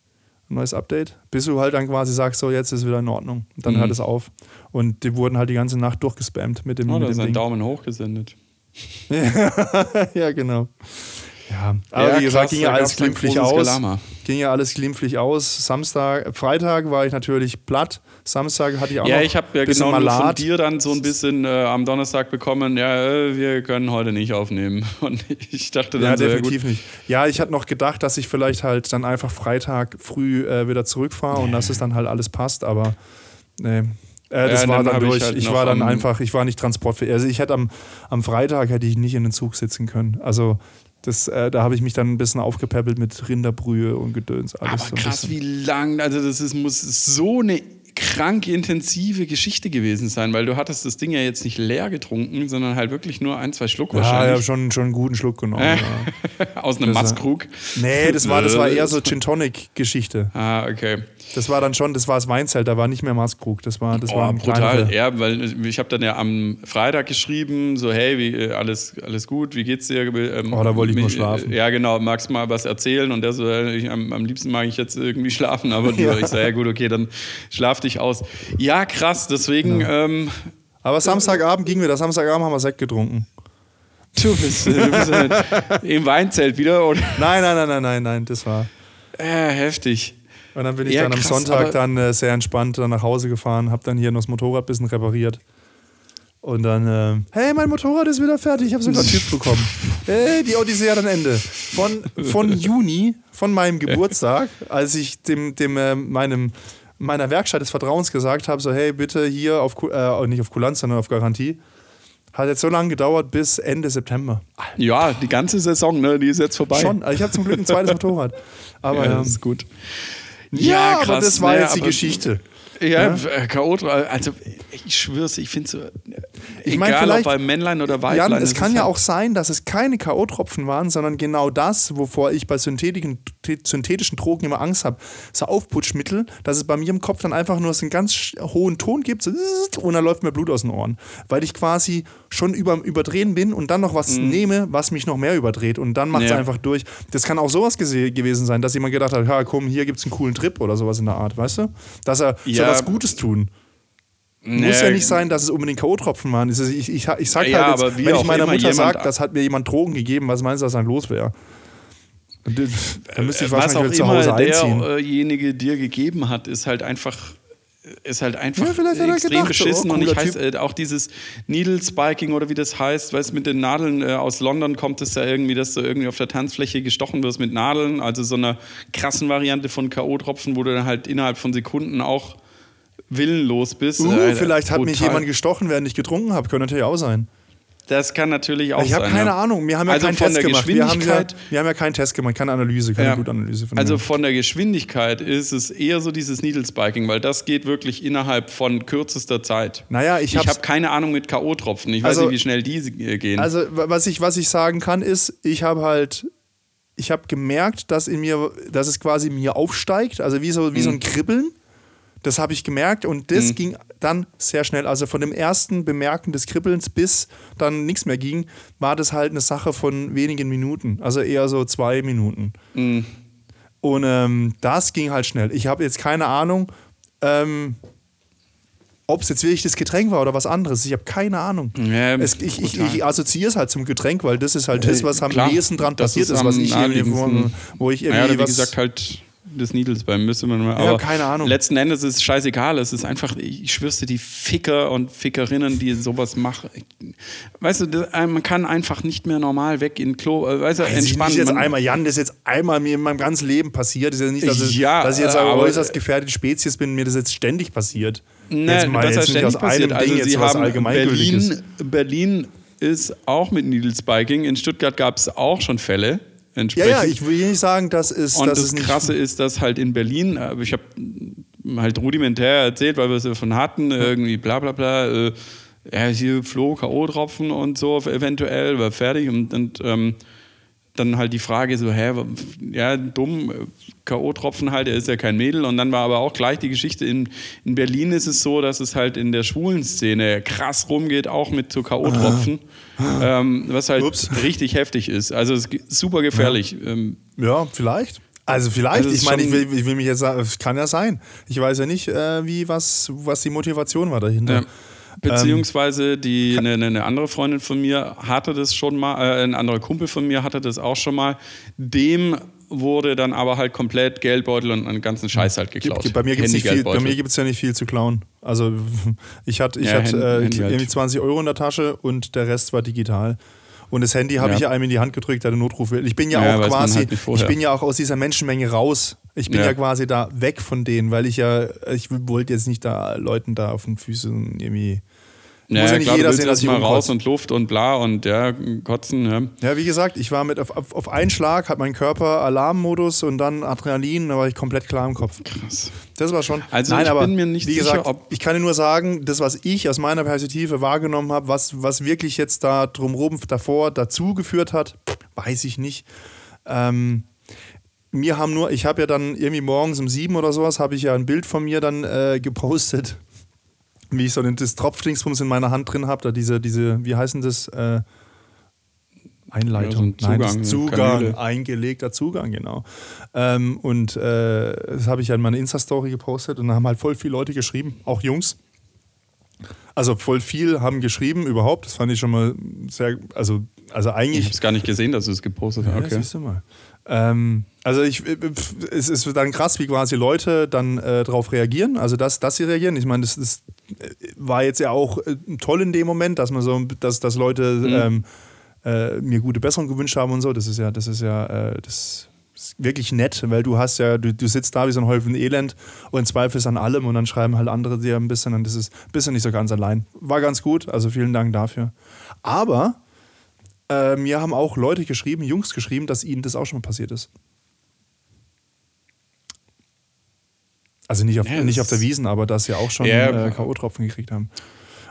ein neues Update, bis du halt dann quasi sagst, so jetzt ist wieder in Ordnung. Und dann Mhm. hört es auf. Und die wurden halt die ganze Nacht durchgespammt mit dem, Oh, da mit ist dem ein. Daumen hoch gesendet. [LAUGHS] ja, genau. Ja, aber Ja, wie gesagt, ging ja alles glimpflich aus. Galama. Ging ja alles glimpflich aus. Samstag, Freitag war ich natürlich platt. Samstag hatte ich auch Ja, noch ich habe ja genau nur von Malat. dir dann so ein bisschen äh, am Donnerstag bekommen, ja, äh, wir können heute nicht aufnehmen. [LAUGHS] Und ich dachte dann Ja, so, ja, definitiv gut, nicht. Ja, ich hatte noch gedacht, dass ich vielleicht halt dann einfach Freitag früh äh, wieder zurückfahre und dass es dann halt alles passt, aber nee. Äh, das Ja, war dann dann hab ich durch. halt ich war dann einfach, ich war nicht transportfähig. Also ich hätte am, am Freitag hätte ich nicht in den Zug sitzen können. Also das, äh, da habe ich mich dann ein bisschen aufgepäppelt mit Rinderbrühe und Gedöns. Alles aber so krass, bisschen. wie lang, also das ist, muss so eine krank intensive Geschichte gewesen sein, weil du hattest das Ding ja jetzt nicht leer getrunken, sondern halt wirklich nur ein, zwei Schluck Ja, ich habe wahrscheinlich. schon, schon einen guten Schluck genommen. ja. [LAUGHS] Aus einem äh, Maßkrug. Nee, das war, das war eher so [LAUGHS] Gin Tonic Geschichte. Ah, okay. Das war dann schon, das war das Weinzelt, da war nicht mehr Maßkrug. Das war, das war Oh, ein brutal, ja, weil ich habe dann ja am Freitag geschrieben, so hey, wie, äh, alles, alles gut, wie geht's dir? Ähm, Oh, da wollte ich nur mich- schlafen. Ja, genau, magst mal was erzählen? Und der so, äh, ich, am, am liebsten mag ich jetzt irgendwie schlafen, aber [LAUGHS] Ja. ich sage, ja gut, okay, dann schlaf dich aus. Ja, krass, deswegen, ähm, Aber Samstagabend ging wieder. Samstagabend haben wir Sekt getrunken. du bist, äh, du bist äh, im Weinzelt wieder, oder? Nein, nein, nein, nein, nein, nein, das war. Äh, heftig. Und dann bin ich Ja, dann am krass, Sonntag dann äh, sehr entspannt dann nach Hause gefahren, habe dann hier noch das Motorrad ein bisschen repariert. Und dann, äh, hey, mein Motorrad ist wieder fertig, ich habe sogar einen TÜV bekommen. Hey, die Odyssee hat ein Ende. Von, von Juni, von meinem Geburtstag, als ich dem, dem äh, meinem, meiner Werkstatt des Vertrauens gesagt habe, so, hey, bitte hier auf, äh, nicht auf Kulanz, sondern auf Garantie, hat jetzt so lange gedauert bis Ende September. Ja, die ganze Saison, ne, die ist jetzt vorbei. Schon, also ich habe zum Glück ein zweites [LAUGHS] Motorrad. Aber ja, ja, das ist gut. ja, aber das war ne, jetzt die Geschichte. Ja, äh, K.O. also ich schwör's, ich finde so, Ich mein, egal ob bei Männlein oder Weiblein. Jan, es kann ja halt- auch sein, dass es keine K.O.-Tropfen waren, sondern genau das, wovor ich bei synthetischen, synthetischen Drogen immer Angst habe. So Aufputschmittel, dass es bei mir im Kopf dann einfach nur so einen ganz hohen Ton gibt so und dann läuft mir Blut aus den Ohren. Weil ich quasi schon über, überdrehen bin und dann noch was nehme, was mich noch mehr überdreht und dann macht es Mhm. Ja. einfach durch. Das kann auch sowas gewesen sein, dass jemand gedacht hat, ja komm, hier gibt es einen coolen Trip oder sowas in der Art, weißt du? Dass er Ja. so was Gutes tun. Muss Nee. ja nicht sein, dass es unbedingt K.O.-Tropfen waren. Ich, ich, ich, ich sag Ja, halt jetzt, aber wie wenn ich meiner immer Mutter sage, das hat mir jemand Drogen gegeben, was meinst du, was dann los wäre? Dann müsste ich Äh, was wahrscheinlich auch wieder zu immer Hause einziehen. derjenige dir gegeben hat, ist halt einfach ist halt einfach Ja, extrem gedacht, oh, beschissen und ich heißt äh, auch dieses Needle Spiking oder wie das heißt, weißt mit den Nadeln äh, aus London kommt es ja irgendwie, dass du irgendwie auf der Tanzfläche gestochen wirst mit Nadeln, also so einer krassen Variante von KO-Tropfen, wo du dann halt innerhalb von Sekunden auch willenlos bist. Uh, Äh, vielleicht hat mich brutal. jemand gestochen, während ich getrunken habe. Könnte natürlich auch sein. Das kann natürlich auch Ich habe sein. keine ja. Ahnung. Wir haben ja also keinen Test gemacht. Wir haben, ja, wir haben ja keinen Test gemacht, keine Analyse, keine Ja. gute Analyse von Also mir. von der Geschwindigkeit ist es eher so dieses Needle Spiking, weil das geht wirklich innerhalb von kürzester Zeit. Naja, ich Ich habe keine Ahnung mit K.O.-Tropfen. Ich Also- weiß nicht, wie schnell die äh, gehen. Also, wa- was ich, was ich sagen kann, ist, ich habe halt, ich habe gemerkt, dass in mir, dass es quasi in mir aufsteigt, also wie so, wie Mhm. so ein Kribbeln. Das habe ich gemerkt und das ging dann sehr schnell. Also von dem ersten Bemerken des Kribbelns bis dann nichts mehr ging, war das halt eine Sache von wenigen Minuten. Also eher so zwei Minuten. Mhm. Und ähm, das ging halt schnell. Ich habe jetzt keine Ahnung, ähm, ob es jetzt wirklich das Getränk war oder was anderes. Ich habe keine Ahnung. Ja, es, ich, ich, ich assoziiere es halt zum Getränk, weil das ist halt das, was am Klar, nächsten dran passiert ist ist, was ich irgendwie, wo, wo ich irgendwie naja, wie was. gesagt, halt des Needles beim müsste man mal. Ja, Aber keine Ahnung. Letzten Endes ist es scheißegal. Es ist einfach, ich schwör's dir, die Ficker und Fickerinnen, die sowas machen. Weißt du, man kann einfach nicht mehr normal weg in Klo, äh, weißt du, Das ist entspannen. nicht jetzt Man- einmal, Jan, das ist jetzt einmal mir in meinem ganzen Leben passiert. Das ist ja nicht, dass, Ja, dass ich jetzt eine äußerst gefährdete Spezies bin, mir das jetzt ständig passiert. Jetzt mal das jetzt heißt nicht aus ständig passiert. einem Ding Also jetzt was haben Allgemeingültiges. Berlin, Berlin ist auch mit Needle Spiking. In Stuttgart gab es auch schon Fälle. Ja, Entsprechend. ja, ich will nicht sagen, das ist, Und das das, ist Krasse ist, dass halt in Berlin, äh, ich habe halt rudimentär erzählt, weil wir es davon hatten, irgendwie bla bla bla, äh, ja, hier Flo, K.O.-Tropfen und so eventuell, war fertig und, und ähm, dann halt die Frage so, hä, ja, dumm, äh, K.O.-Tropfen halt, er ist ja kein Mädel. Und dann war aber auch gleich die Geschichte, in, in Berlin ist es so, dass es halt in der schwulen Szene krass rumgeht, auch mit so K.O.-Tropfen, ähm, was halt Ups. richtig heftig ist. Also es ist super gefährlich. Ähm, Ja, vielleicht. Also vielleicht, Also ich meine, ich will, ich will mich jetzt sagen, es kann ja sein. Ich weiß ja nicht, äh, wie, was, was die Motivation war dahinter. Ja. Beziehungsweise die, eine, eine- andere Freundin von mir hatte das schon mal, äh, ein anderer Kumpel von mir hatte das auch schon mal. Dem wurde dann aber halt komplett Geldbeutel und einen ganzen Scheiß halt geklaut. Bei mir gibt es ja nicht viel zu klauen. Also [LAUGHS] ich hatte ich Ja, hatte, äh, Handy halt. irgendwie 20 Euro in der Tasche und der Rest war digital. Und das Handy habe Ja. ich ja einem in die Hand gedrückt, der den Notruf will. Ich bin ja, Ja, auch quasi, halt ich bin ja auch aus dieser Menschenmenge raus. Ich bin ja. Ja. quasi da weg von denen, weil ich ja, ich wollte jetzt nicht da Leuten da auf den Füßen irgendwie. Ja, muss ja nicht klar, jeder sehen, dass ich mal raus und Luft und bla und ja, kotzen. Ja. Ja, wie gesagt, ich war mit auf, auf, auf einen Schlag, hat mein Körper Alarmmodus und dann Adrenalin, da war ich komplett klar im Kopf. Krass. Das war schon. Also Nein, ich aber bin mir nicht wie sicher, gesagt, ob- ich kann dir nur sagen, das, was ich aus meiner Perspektive wahrgenommen habe, was, was wirklich jetzt da drumherum davor dazu geführt hat, weiß ich nicht. Ähm, mir haben nur, ich habe ja dann irgendwie morgens um sieben oder sowas, habe ich ja ein Bild von mir dann äh, gepostet, wie ich so den, das Tropfdingsbums in meiner Hand drin habe, da diese, diese, wie heißen das? Äh, Einleitung, Ja, so ein Nein, Zugang, Zugang, Kanäle. eingelegter Zugang, genau. Ähm, und äh, das habe ich ja in meiner Insta-Story gepostet und da haben halt voll viele Leute geschrieben, auch Jungs. Also voll viel haben geschrieben überhaupt. Das fand ich schon mal sehr, also, also Ich eigentlich. habe es gar nicht gesehen, dass du es gepostet hast. Ja, Okay. siehst du mal. Ähm, also ich, es ist dann krass, wie quasi Leute dann äh, darauf reagieren. Also dass, dass sie reagieren. Ich meine, das, das äh, war jetzt ja auch äh, toll in dem Moment, dass man so, dass, dass Leute ähm, äh, mir gute Besserung gewünscht haben und so. Das ist ja, das ist ja, äh, das ist wirklich nett, weil du hast ja, du, du sitzt da wie so ein Häufen Elend und zweifelst an allem und dann schreiben halt andere dir ein bisschen und das ist ein bisschen nicht so ganz allein. War ganz gut, also vielen Dank dafür. Aber äh, mir haben auch Leute geschrieben, Jungs geschrieben, dass ihnen das auch schon mal passiert ist. Also nicht auf, Ja, nicht das- auf der Wiesen, aber dass sie auch schon Ja. äh, K.O.-Tropfen gekriegt haben.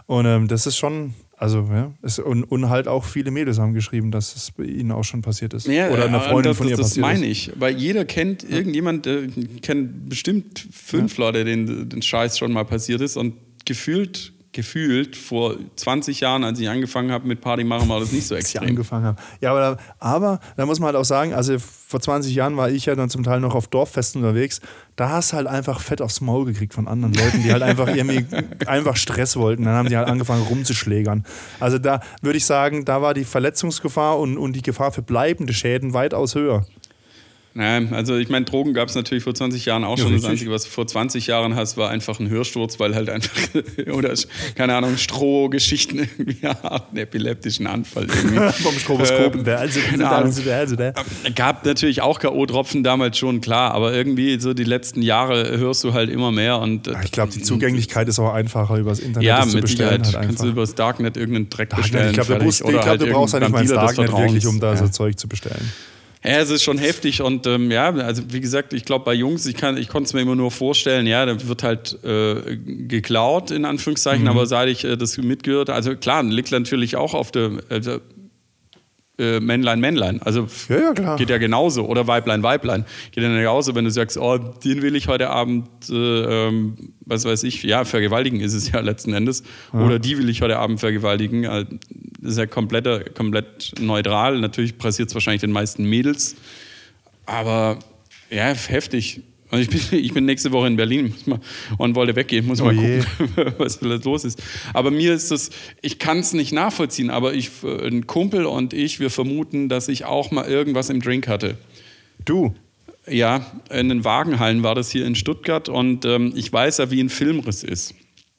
Und ähm, das ist schon, also ja, es, und, und halt auch viele Mädels haben geschrieben, dass es bei ihnen auch schon passiert ist. Ja, Oder einer Freundin das, von ihr das, das passiert meine ist. ich. Weil jeder kennt irgendjemand, äh, kennt bestimmt fünf Leute, denen den Scheiß schon mal passiert ist und gefühlt gefühlt vor 20 Jahren, als ich angefangen habe mit Party machen, war das nicht so als ich extrem. angefangen habe. Ja, aber da, aber da muss man halt auch sagen, also vor 20 Jahren war ich ja dann zum Teil noch auf Dorffesten unterwegs. Da hast du halt einfach Fett aufs Maul gekriegt von anderen Leuten, die halt einfach irgendwie [LAUGHS] einfach Stress wollten. Dann haben die halt angefangen rumzuschlägern. Also da würde ich sagen, da war die Verletzungsgefahr und, und die Gefahr für bleibende Schäden weitaus höher. Naja, also ich meine, Drogen gab es natürlich vor 20 Jahren auch Ja, schon. Das richtig. Einzige, was du vor 20 Jahren hast, war einfach ein Hörsturz, weil halt einfach, [LAUGHS] oder keine Ahnung, Strohgeschichten irgendwie [LAUGHS] hat, einen epileptischen Anfall irgendwie. [LAUGHS] Vom Stroboskop. Ähm, der, also, keine Ahnung. also, der, also, der. Gab natürlich auch K.O.-Tropfen damals schon, klar, aber irgendwie so die letzten Jahre hörst du halt immer mehr und Ich glaube, die Zugänglichkeit ist auch einfacher übers Internet ja, das zu mit bestellen. Sicherheit. Halt Kannst du über das Darknet irgendeinen Dreck Darknet, bestellen. ich glaube, fertig. ich Oder glaub, halt du brauchst ja nicht mal des Darknet wirklich, um da so Zeug zu bestellen. Ja, es ist schon heftig und ähm, ja, also wie gesagt, ich glaube bei Jungs, ich, kann, ich konnte es mir immer nur vorstellen, ja, da wird halt äh, geklaut, in Anführungszeichen, Mhm. aber seit ich äh, das mitgehört, also klar, liegt natürlich auch auf der also, äh, Männlein, Männlein, also Ja, ja, geht ja genauso. Oder Weiblein, Weiblein, geht ja genauso, wenn du sagst, oh, den will ich heute Abend, äh, ähm, was weiß ich, ja, vergewaltigen ist es ja letzten Endes, oder die will ich heute Abend vergewaltigen, äh, das ist ja komplett, komplett neutral, natürlich passiert es wahrscheinlich den meisten Mädels, aber ja, heftig. Und ich bin, [LAUGHS] ich bin nächste Woche in Berlin mal, und wollte weggehen, muss Oh mal je. gucken, [LAUGHS] was los ist. Aber mir ist das, ich kann es nicht nachvollziehen, aber ich, ein Kumpel und ich, wir vermuten, dass ich auch mal irgendwas im Drink hatte. Du, Ja, in den Wagenhallen war das hier in Stuttgart und ähm, ich weiß ja, wie ein Filmriss ist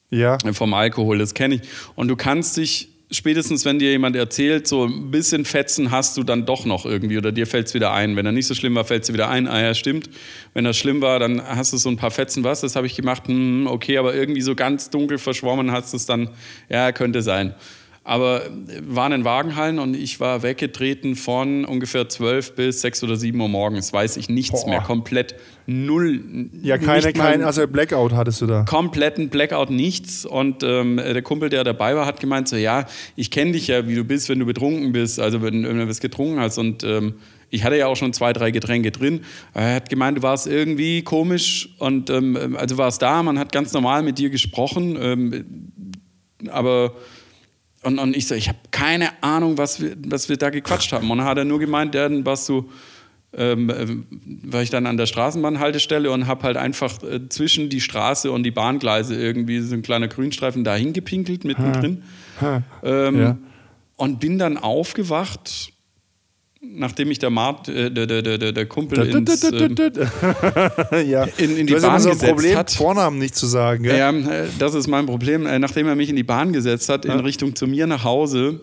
ja. vom Alkohol, das kenne ich. Und du kannst dich, spätestens wenn dir jemand erzählt, so ein bisschen Fetzen hast du dann doch noch irgendwie oder dir fällt es wieder ein. Wenn er nicht so schlimm war, fällt es wieder ein. Ah ja, stimmt. Wenn er schlimm war, dann hast du so ein paar Fetzen. Was, das habe ich gemacht, hm, okay, aber irgendwie so ganz dunkel verschwommen hast du es dann, ja, könnte sein. Aber äh, waren in Wagenhallen und ich war weggetreten von ungefähr 12 bis 6 oder 7 Uhr morgens. Weiß ich nichts Boah. mehr. Komplett null. Ja, keine, kein, also Blackout hattest du da. kompletten Blackout nichts. Und ähm, der Kumpel, der dabei war, hat gemeint: so, ja, ich kenne dich ja, wie du bist, wenn du betrunken bist, also wenn, wenn du was getrunken hast. Und ähm, ich hatte ja auch schon zwei, drei Getränke drin. Er hat gemeint, du warst irgendwie komisch und ähm, also warst da, man hat ganz normal mit dir gesprochen, ähm, aber und, und ich so, ich habe keine Ahnung, was wir, was wir da gequatscht haben. Und dann hat er nur gemeint, dann warst du, ähm, ähm, war ich dann an der Straßenbahnhaltestelle und habe halt einfach äh, zwischen die Straße und die Bahngleise irgendwie so ein kleiner Grünstreifen dahin gepinkelt mittendrin. Ähm, Ja. Und bin dann aufgewacht, nachdem mich der, Mart, äh, der, der, der, der Kumpel ins, ähm, [LAUGHS] ja. in- in die Bahn so gesetzt Problem, hat. Vornamen nicht zu sagen. Gell? Ja, äh, das ist mein Problem. Äh, Nachdem er mich in die Bahn gesetzt hat, in Ja. Richtung zu mir nach Hause,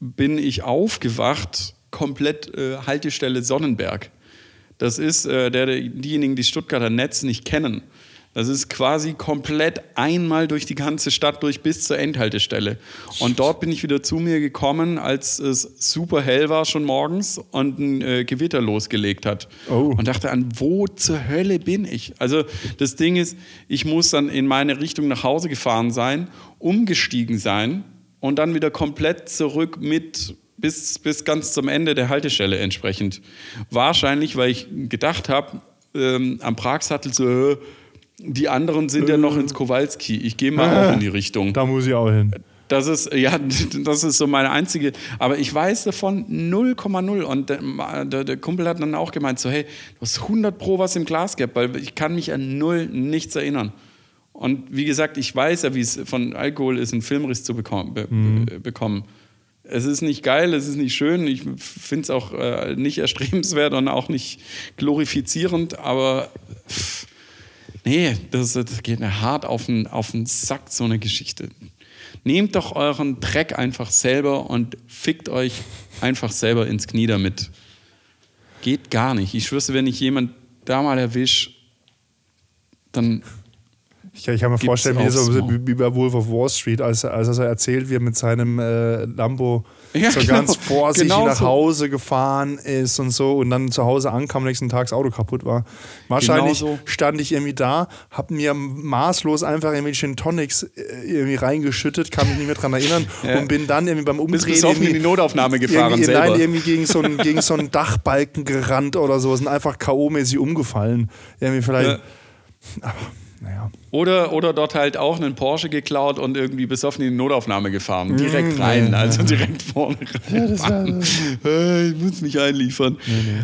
bin ich aufgewacht, komplett äh, Haltestelle Sonnenberg. Das ist, äh, der, diejenigen, die Stuttgarter Netz nicht kennen, das ist quasi komplett einmal durch die ganze Stadt durch bis zur Endhaltestelle. Und dort bin ich wieder zu mir gekommen, als es super hell war schon morgens und ein äh, Gewitter losgelegt hat. Oh. Und dachte an, wo zur Hölle bin ich? Also das Ding ist, ich muss dann in meine Richtung nach Hause gefahren sein, umgestiegen sein und dann wieder komplett zurück mit bis, bis ganz zum Ende der Haltestelle entsprechend. Wahrscheinlich, weil ich gedacht habe, ähm, am Pragsattel so, äh, die anderen sind ja noch ins Kowalski. Ich gehe mal auch in die Richtung. Da muss ich auch hin. Das ist, ja, das ist so meine einzige, aber ich weiß davon 0,0 und der, der, der Kumpel hat dann auch gemeint, so hey, du hast 100 Pro was im Glas gehabt, weil ich kann mich an null nichts erinnern. Und wie gesagt, ich weiß ja, wie es von Alkohol ist, einen Filmriss zu bekommen. Be be bekommen. Es ist nicht geil, es ist nicht schön, ich finde es auch äh, nicht erstrebenswert und auch nicht glorifizierend, aber pff, nee, das, das geht mir hart auf den, auf den Sack, so eine Geschichte. Nehmt doch euren Dreck einfach selber und fickt euch einfach selber ins Knie damit. Geht gar nicht. Ich schwör's, dir, wenn ich jemand da mal erwisch, dann Ich, ich kann mir Gibt's vorstellen, wie, so, wie bei Wolf of Wall Street, als, als er so erzählt, wie er mit seinem äh, Lambo Ja, so genau. ganz vorsichtig Genau nach so. Hause gefahren ist und so und dann zu Hause ankam, am nächsten Tag das Auto kaputt war. Wahrscheinlich Genau so. stand ich irgendwie da, hab mir maßlos einfach irgendwie Gin Tonics äh, irgendwie reingeschüttet, kann mich nicht mehr dran erinnern [LAUGHS] Ja. und bin dann irgendwie beim Umdrehen Bist irgendwie- in die Notaufnahme gefahren irgendwie, selber. Nein, irgendwie gegen so einen, gegen so einen Dachbalken gerannt oder so, sind einfach K.O.-mäßig umgefallen. Irgendwie vielleicht. Ja. [LAUGHS] naja. Oder, oder dort halt auch einen Porsche geklaut und irgendwie besoffen in die Notaufnahme gefahren. Direkt rein, also direkt vorne rein. Hey, ich muss mich einliefern.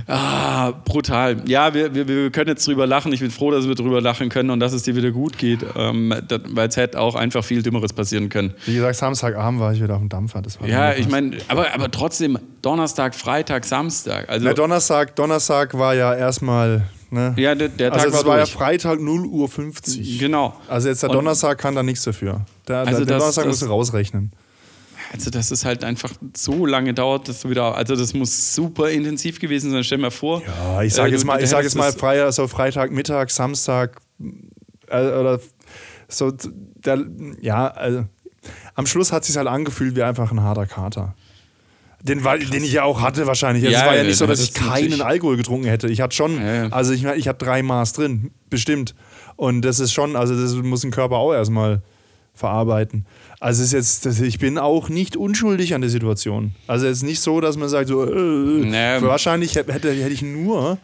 Ah, brutal. Ja, wir, wir, wir können jetzt drüber lachen. Ich bin froh, dass wir drüber lachen können und dass es dir wieder gut geht, ähm, weil es hätte auch einfach viel Dümmeres passieren können. Wie gesagt, Samstagabend war ich wieder auf dem Dampfer. Das war Ja, ich meine, aber, aber trotzdem, Donnerstag, Freitag, Samstag. Also, Na, Donnerstag, Donnerstag war ja erstmal. Ne? ja, der, der Tag also war war ja. Freitag 0 Uhr 50. Genau. Also jetzt der Und- Donnerstag kann da nichts dafür. Der, Also der, der das- Donnerstag das- musst du rausrechnen. Also, dass es halt einfach so lange dauert, dass du wieder. Also, das muss super intensiv gewesen sein. Stell mal vor. Ja, ich sage äh, jetzt mal, ich sage jetzt mal das- Freitag, also Freitagmittag, Samstag äh, oder so. Der, ja, also, am Schluss hat es sich halt angefühlt wie einfach ein harter Kater. Den, war, den ich ja auch hatte wahrscheinlich. Es Ja, war ja nicht so, dass ich keinen natürlich- Alkohol getrunken hätte. Ich hatte schon, Ja, ja. also ich, ich hatte drei Maß drin, bestimmt. Und das ist schon, also das muss ein Körper auch erstmal verarbeiten. Also es ist jetzt, ich bin auch nicht unschuldig an der Situation. Also es ist nicht so, dass man sagt, so, äh, Nee. wahrscheinlich hätte, hätte ich nur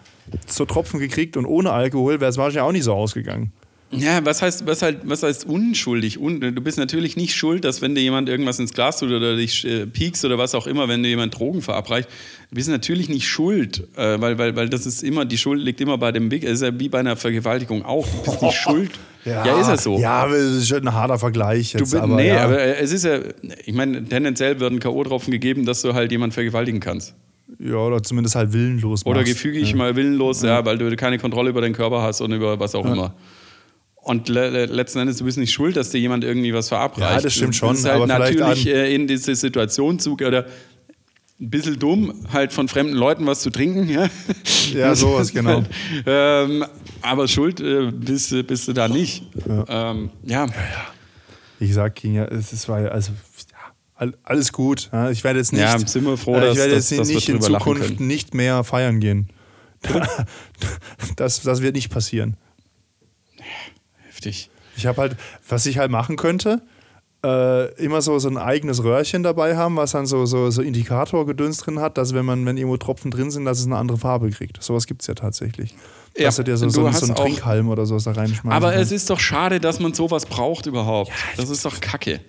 so Tropfen gekriegt und ohne Alkohol wäre es wahrscheinlich auch nicht so ausgegangen. Ja, was heißt, was halt, was heißt unschuldig? Un, du bist natürlich nicht schuld, dass wenn dir jemand irgendwas ins Glas tut oder dich äh, piekst oder was auch immer, wenn dir jemand Drogen verabreicht, du bist natürlich nicht schuld, äh, weil, weil, weil das ist immer, die Schuld liegt immer bei dem Big, es ist ja wie bei einer Vergewaltigung auch, du bist nicht [LAUGHS] schuld. Ja, ist ja so. Ja, aber es ist schon ein harter Vergleich Du jetzt. bist, aber, nee, ja. aber äh, es ist ja, ich meine, tendenziell werden K.O.-Tropfen gegeben, dass du halt jemanden vergewaltigen kannst. ja, oder zumindest halt willenlos Oder machst. gefügig mal willenlos, ja. weil du keine Kontrolle über deinen Körper hast und über was auch immer. Und le le letzten Endes, du bist nicht schuld, dass dir jemand irgendwie was verabreicht. Ja, das stimmt schon, Du bist halt aber natürlich äh, in diese Situation zu oder ein bisschen dumm, halt von fremden Leuten was zu trinken. Ja, Ja, sowas, genau. Halt, ähm, aber schuld äh, bist, du- bist du da nicht. Ähm, ja. Wie gesagt, ging ja, es es war ja, also ja, all- alles gut. Ja, ich werde jetzt nicht, Ja, sind wir froh, äh, dass- ich werde dass- jetzt dass nicht in drüber lachen Zukunft nicht mehr feiern gehen. [LAUGHS] Das, das wird nicht passieren. Heftig. Ich habe halt, was ich halt machen könnte, äh, immer so, so ein eigenes Röhrchen dabei haben, was dann so, so, so Indikatorgedöns drin hat, dass wenn man, wenn irgendwo Tropfen drin sind, dass es eine andere Farbe kriegt. Sowas gibt es ja tatsächlich. Ja, dass du dir so, du so, hast so einen Trinkhalm oder sowas da reinschmeißen Aber es kannst. ist doch schade, dass man sowas braucht überhaupt. das ist doch Kacke.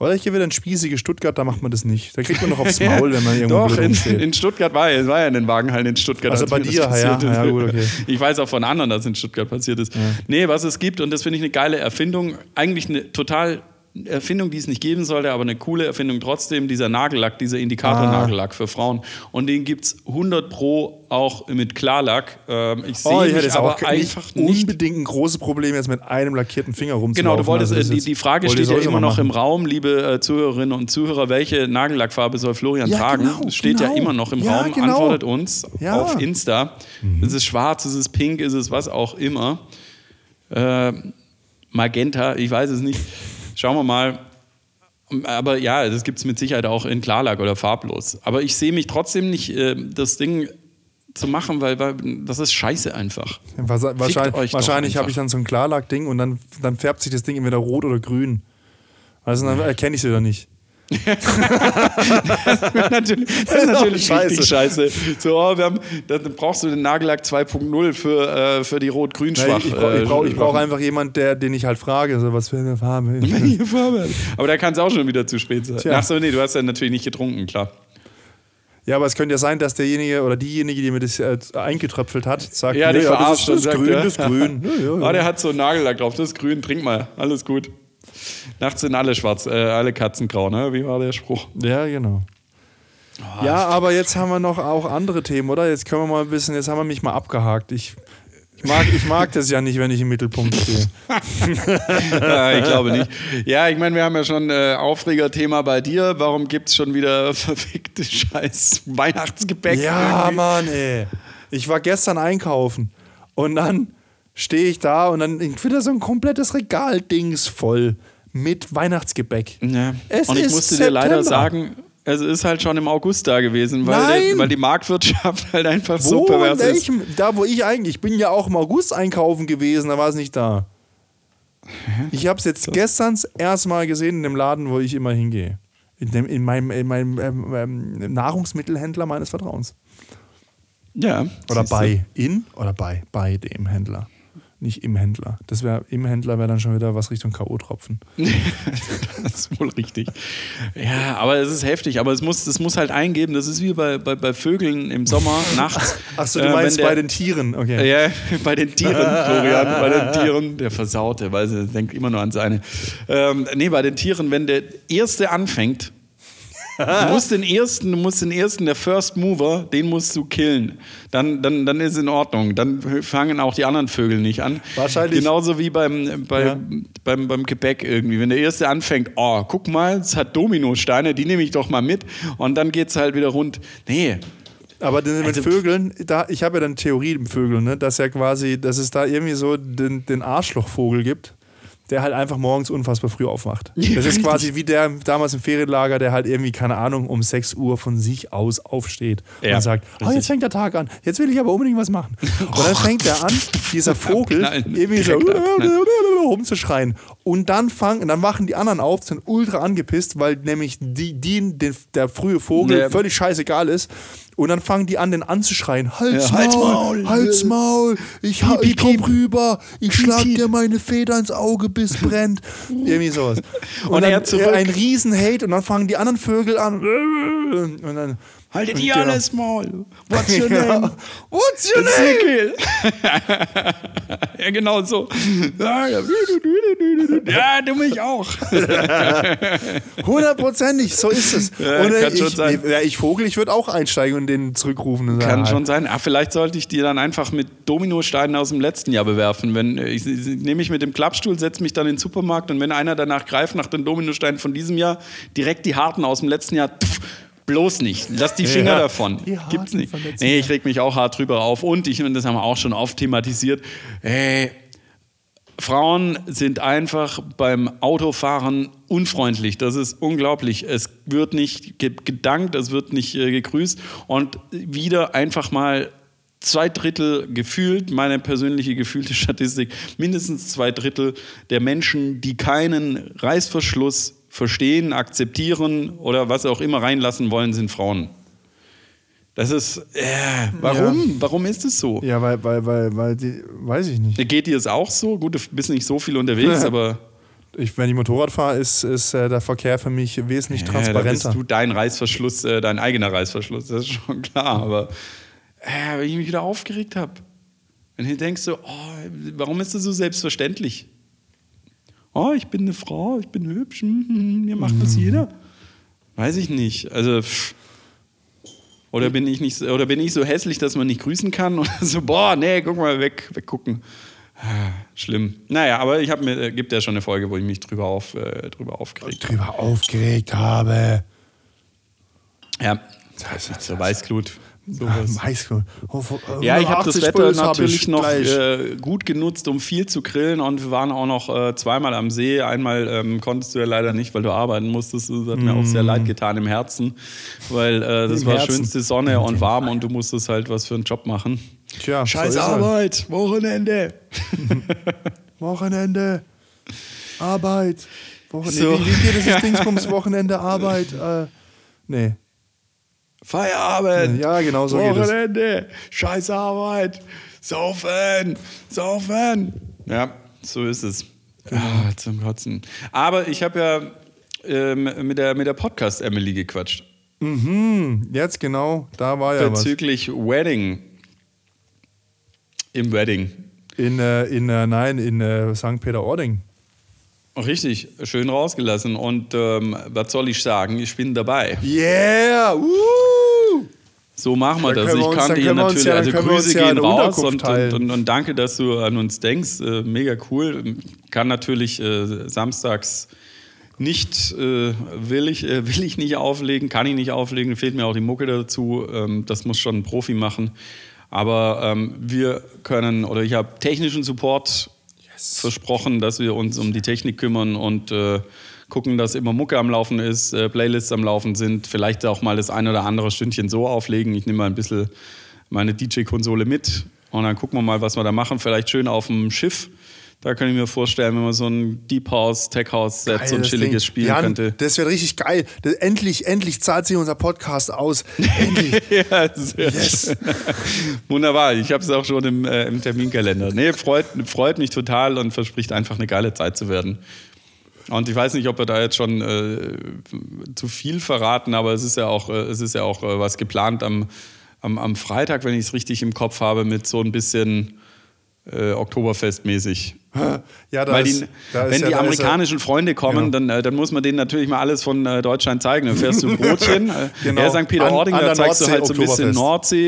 Oder ich gehe wieder in spießige Stuttgart, da macht man das nicht. Da kriegt man noch aufs Maul, [LAUGHS] wenn man irgendwo Doch, in, in Stuttgart war ja, es war ja in den Wagenhallen in Stuttgart. Also als bei dir, ja, ja, gut, okay. Ich weiß auch von anderen, dass es in Stuttgart passiert ist. Nee, was es gibt, und das finde ich eine geile Erfindung, eigentlich eine total Erfindung, die es nicht geben sollte, aber eine coole Erfindung trotzdem, dieser Nagellack, dieser Indikator-Nagellack für Frauen. Und den gibt es 100 Pro auch mit Klarlack. Ähm, ich sehe Oh, ich mich aber auch nicht einfach nicht unbedingt ein großes Problem, jetzt mit einem lackierten Finger rumzulaufen. Genau, du wolltest, Also äh, die, die Frage steht ja immer noch im machen. Raum, liebe äh, Zuhörerinnen und Zuhörer, welche Nagellackfarbe soll Florian Ja, tragen? genau, Es steht ja genau. immer noch im Ja, Raum, genau. antwortet uns Ja. Mhm. auf Insta. Ist es schwarz, ist es pink, ist es was auch immer. Äh, Magenta, ich weiß es nicht. Schauen wir mal. Aber ja, das gibt es mit Sicherheit auch in Klarlack oder farblos. Aber ich sehe mich trotzdem nicht, äh, das Ding zu machen, weil, weil das ist scheiße einfach. Wahrscheinlich, euch wahrscheinlich, wahrscheinlich habe ich dann so ein Klarlack-Ding und dann, dann färbt sich das Ding entweder rot oder grün. Also dann erkenne ich es wieder nicht. Natürlich, das ist natürlich Scheiße. scheiße. So, oh, wir haben, dann brauchst du den Nagellack 2.0 für, äh, für die Rot-Grün-Schwach. ich ich brauche äh, brauch, brauch einfach jemanden, der, den ich halt frage, so, was für eine Farbe. Welche [LAUGHS] Farbe? Aber da kann es auch schon wieder zu spät sein. Tja. Ach so, nee, du hast ja natürlich nicht getrunken, klar. Ja, aber es könnte ja sein, dass derjenige oder diejenige, die mir das äh, eingetröpfelt hat, sagt, Ja, der nee, das verarscht ist, das ist sagt, grün, ja. das ist grün. [LAUGHS] Ja, ja, Oh, ja. der hat so einen Nagellack drauf, das ist grün, trink mal, alles gut. Nachts sind alle schwarz, äh, alle Katzen grau, ne? Wie war der Spruch? Ja, genau. Oh, ja, aber jetzt haben wir noch auch andere Themen, oder? Jetzt können wir mal ein bisschen, jetzt haben wir mich mal abgehakt. Ich, ich, mag, ich mag das ja nicht, wenn ich im Mittelpunkt stehe. [LAUGHS] ja, ich glaube nicht. Ja, ich meine, wir haben ja schon äh, Aufregerthema bei dir. Warum gibt es schon wieder [LAUGHS] verfickte Scheiß Weihnachtsgebäck? Ja, irgendwie? Mann, ey. Ich war gestern einkaufen und dann stehe ich da und dann wieder so ein komplettes Regaldings voll mit Weihnachtsgebäck. Ja. Es Und ich musste dir leider September. sagen, es ist halt schon im August da gewesen, weil, der, weil die Marktwirtschaft [LAUGHS] halt einfach so Wo, in pervers ist. Da, wo ich eigentlich, ich bin ja auch im August einkaufen gewesen, da war es nicht da. Ich habe es jetzt gestern das erste Mal gesehen in dem Laden, wo ich immer hingehe. In, dem, in meinem, in meinem ähm, ähm, Nahrungsmittelhändler meines Vertrauens. Ja. Oder bei in oder bei bei dem Händler. Nicht im Händler. Das wäre im Händler wäre dann schon wieder was Richtung K.O.-Tropfen. [LAUGHS] das ist wohl richtig. Ja, aber es ist heftig. Aber es muss, es muss halt eingeben. Das ist wie bei, bei, bei Vögeln im Sommer [LAUGHS] nachts. Achso, du äh, meinst der, bei den Tieren, okay. Ja, [LAUGHS] bei den Tieren, Florian, bei den Tieren. Der Versaute, weil er denkt immer nur an seine. Ähm, nee, bei den Tieren, wenn der Erste anfängt, Du [LAUGHS] musst den ersten, du musst den ersten, der First Mover, den musst du killen. Dann, dann, dann ist es in Ordnung. Dann fangen auch die anderen Vögel nicht an. Wahrscheinlich. Genauso wie beim, bei, ja. beim, beim Gebäck irgendwie. Wenn der erste anfängt, oh, guck mal, es hat Dominosteine, die nehme ich doch mal mit. Und dann geht es halt wieder rund. Nee, aber mit also, Vögeln, da, ich habe ja dann Theorie im Vögeln, ne, dass ja quasi, dass es da irgendwie so den, den Arschlochvogel gibt der halt einfach morgens unfassbar früh aufwacht. [LAUGHS] Das ist quasi wie der damals im Ferienlager, der halt irgendwie, keine Ahnung, um 6 Uhr von sich aus aufsteht ja, und sagt, oh, jetzt fängt der Tag an, jetzt will ich aber unbedingt was machen. [LAUGHS] Und dann fängt er an, dieser Vogel irgendwie so rumzuschreien. Und dann fangen, dann wachen die anderen auf, sind ultra angepisst, weil nämlich die, die, der frühe Vogel der, völlig scheißegal ist und dann fangen die an, den anzuschreien. Halt's, ja, Maul, Halt's Maul, ich, piep, ich komm piep, rüber, ich piep, schlag dir meine Feder ins Auge, bis brennt. [LAUGHS] Irgendwie sowas. Und, und dann, er zurück. ein Riesen-Hate und dann fangen die anderen Vögel an. [LAUGHS] Und dann Haltet ihr genau. alles Maul. What's your [LAUGHS] name? What's your name? [LAUGHS] ja, genau so. Ja, du mich auch. [LAUGHS] Hundertprozentig, so ist es. Und kann ich, schon sein. Ja, ich Vogel, ich würde auch einsteigen und den zurückrufen. Und sagen, kann schon sein. Ach, vielleicht sollte ich die dann einfach mit Dominosteinen aus dem letzten Jahr bewerfen. Wenn, ich, nehme ich mit dem Klappstuhl, setze mich dann in den Supermarkt und wenn einer danach greift nach den Dominosteinen von diesem Jahr, direkt die harten aus dem letzten Jahr, pff, Bloß nicht. Lass die Finger ja, davon. Die Gibt's nicht. Nee, ich reg mich auch hart drüber auf. Und ich, und das haben wir auch schon oft thematisiert, hey, Frauen sind einfach beim Autofahren unfreundlich. Das ist unglaublich. Es wird nicht gedankt, es wird nicht äh, gegrüßt. Und wieder einfach mal zwei Drittel gefühlt, meine persönliche gefühlte [LAUGHS] Statistik, mindestens zwei Drittel der Menschen, die keinen Reißverschluss verstehen, akzeptieren oder was auch immer reinlassen wollen, sind Frauen. Das ist, äh, warum? Ja. Warum ist es so? Ja, weil, weil, weil, weil die, weiß ich nicht. Geht dir es auch so? Gut, du bist nicht so viel unterwegs, [LAUGHS] aber. Ich, wenn ich Motorrad fahre, ist, ist äh, der Verkehr für mich wesentlich ja, transparenter. Da bist du dein Reißverschluss, äh, dein eigener Reißverschluss, das ist schon klar. Aber äh, wenn ich mich wieder aufgeregt habe, wenn du denkst so, oh, warum ist das so selbstverständlich? Oh, ich bin eine Frau, ich bin hübsch, hm, hm, hm, mir macht das jeder. Weiß ich nicht. Also, pff. oder bin ich nicht, oder bin ich so hässlich, dass man nicht grüßen kann? [LAUGHS] Oder so, boah, nee, guck mal weg, weggucken. Ah, schlimm. Naja, aber ich habe mir, äh, gibt ja schon eine Folge, wo ich mich drüber, auf, äh, drüber aufgeregt habe. Drüber aufgeregt habe. Ja, das ist so Weißglut. Sowas. Ja, Highschool. Oh, ja, ich habe das Wetter natürlich noch äh, gut genutzt, um viel zu grillen und wir waren auch noch äh, zweimal am See. Einmal ähm, konntest du ja leider nicht, weil du arbeiten musstest. Das hat mm. mir auch sehr leid getan im Herzen, weil äh, das Im war Herzen. schönste Sonne und warm und du musstest halt was für einen Job machen. Tja, Scheiß so Arbeit, Wochenende. [LAUGHS] Wochenende, Arbeit. Wochenende. So. Wie, wie geht es das [LAUGHS] Dingsbums Wochenende, Arbeit? Äh, nee. Feierabend. Ja, genau so Wochenende. Scheiß Arbeit. Saufen. Saufen. Ja, so ist es. Ah, zum Kotzen. Aber ich habe ja ähm, mit der, mit der Podcast-Emily gequatscht. Mhm, jetzt genau, da war ja Bezüglich was. Wedding. Im Wedding. In, äh, in äh, nein, in äh, St. Peter-Ording. Richtig, schön rausgelassen. Und ähm, was soll ich sagen? Ich bin dabei. Yeah! Uh! So machen wir das. Ich kann dir natürlich, ja, also Grüße gehen ja raus und, und, und, und, danke, dass du an uns denkst. Äh, mega cool. Kann natürlich äh, samstags nicht, äh, will, ich, äh, [LAUGHS] will ich nicht auflegen, kann ich nicht auflegen, fehlt mir auch die Mucke dazu. Ähm, das muss schon ein Profi machen. Aber ähm, wir können, oder ich habe technischen Support yes. versprochen, dass wir uns um die Technik kümmern und äh, gucken, dass immer Mucke am Laufen ist, äh, Playlists am Laufen sind, vielleicht auch mal das ein oder andere Stündchen so auflegen. Ich nehme mal ein bisschen meine DJ-Konsole mit und dann gucken wir mal, was wir da machen. Vielleicht schön auf dem Schiff Da kann ich mir vorstellen, wenn man so ein Deep House, Tech House Set, Geil, so ein chilliges Ding. spielen Jan, könnte. Das wäre richtig geil. Das, endlich, endlich zahlt sich unser Podcast aus. Endlich. [LAUGHS] Ja, Yes. Wunderbar, ich habe es auch schon im, äh, im Terminkalender. Nee, freut, freut mich total und verspricht einfach eine geile Zeit zu werden. Und ich weiß nicht, ob wir da jetzt schon äh, zu viel verraten, aber es ist ja auch, äh, es ist ja auch äh, was geplant am, am, am Freitag, wenn ich es richtig im Kopf habe, mit so ein bisschen äh, Oktoberfest-mäßig. [LAUGHS] Ja, Weil die, ist wenn ja, die amerikanischen Freunde kommen, Genau. dann, äh, dann muss man denen natürlich mal alles von äh, Deutschland zeigen. Dann fährst du [LAUGHS] Brotchen. äh, Genau. Er St. Peter-Ording, da zeigst du halt so ein bisschen Nordsee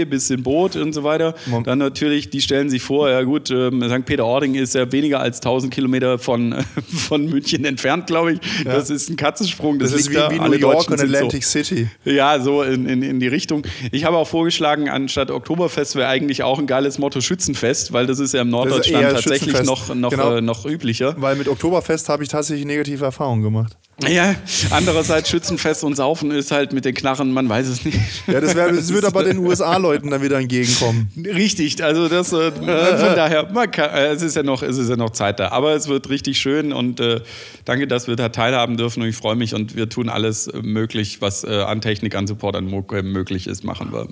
Nordsee, bisschen Boot und so weiter. Mom- Dann natürlich, die stellen sich vor, ja gut, ähm, St. Peter-Ording ist ja weniger als 1000 Kilometer von, [LAUGHS] von München entfernt, glaube ich. Das ist ein Katzensprung. Das, Das ist wie, da. wie New York und Atlantic so. City. Ja, so in, in, in die Richtung. Ich habe auch vorgeschlagen, anstatt Oktoberfest wäre eigentlich auch ein geiles Motto Schützenfest, weil das ist ja im Norddeutschland tatsächlich Schützenfest. noch, noch, Genau. äh, noch üblicher. Weil mit Oktoberfest habe ich tatsächlich negative Erfahrungen gemacht. Ja, andererseits Schützenfest und Saufen ist halt mit den Knarren, man weiß es nicht. Ja, das, wär, das wird aber den USA-Leuten dann wieder entgegenkommen. Richtig, also das äh, von daher, kann, äh, es ist ja noch, es ist ja noch Zeit da, aber es wird richtig schön und äh, danke, dass wir da teilhaben dürfen und ich freue mich und wir tun alles möglich, was äh, an Technik, an Support, an Mo möglich ist, machen wir.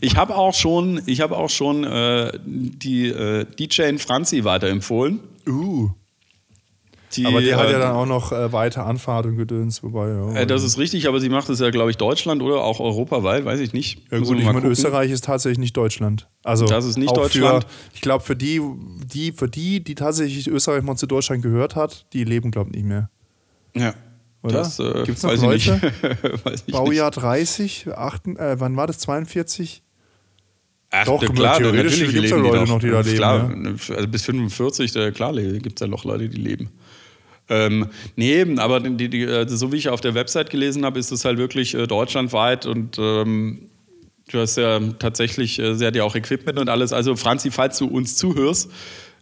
Ich habe auch schon, ich habe auch schon äh, die äh, DJ Franzi weiterempfohlen. Uh. Die, Aber die hat äh, ja dann auch noch äh, weiter Anfahrt und Gedöns, wobei, ja. äh, das ist richtig, aber sie macht es ja, glaube ich, Deutschland oder auch europaweit, weiß ich nicht. ja, gut, ich meine. Österreich ist tatsächlich nicht Deutschland. Also Das ist nicht Deutschland. Für, ich glaube, für die, die, für die, die tatsächlich Österreich mal zu Deutschland gehört hat, die leben, glaube ich, nicht mehr. Ja. Oder? Das, äh, Gibt's noch weiß Leute? [LAUGHS] Nicht. weiß Baujahr 30, 8, äh, wann war das? 42? Ach, Doch, klar, theoretisch natürlich gibt's ja die Leute noch, die da leben, Klar, also bis 45, da, klar, gibt es ja noch Leute, die leben. Ähm, nee, aber die, die, also so wie ich auf der Website gelesen habe, ist es halt wirklich äh, deutschlandweit und ähm, du hast ja tatsächlich, äh, hat ja auch Equipment und alles. Also Franzi, falls du uns zuhörst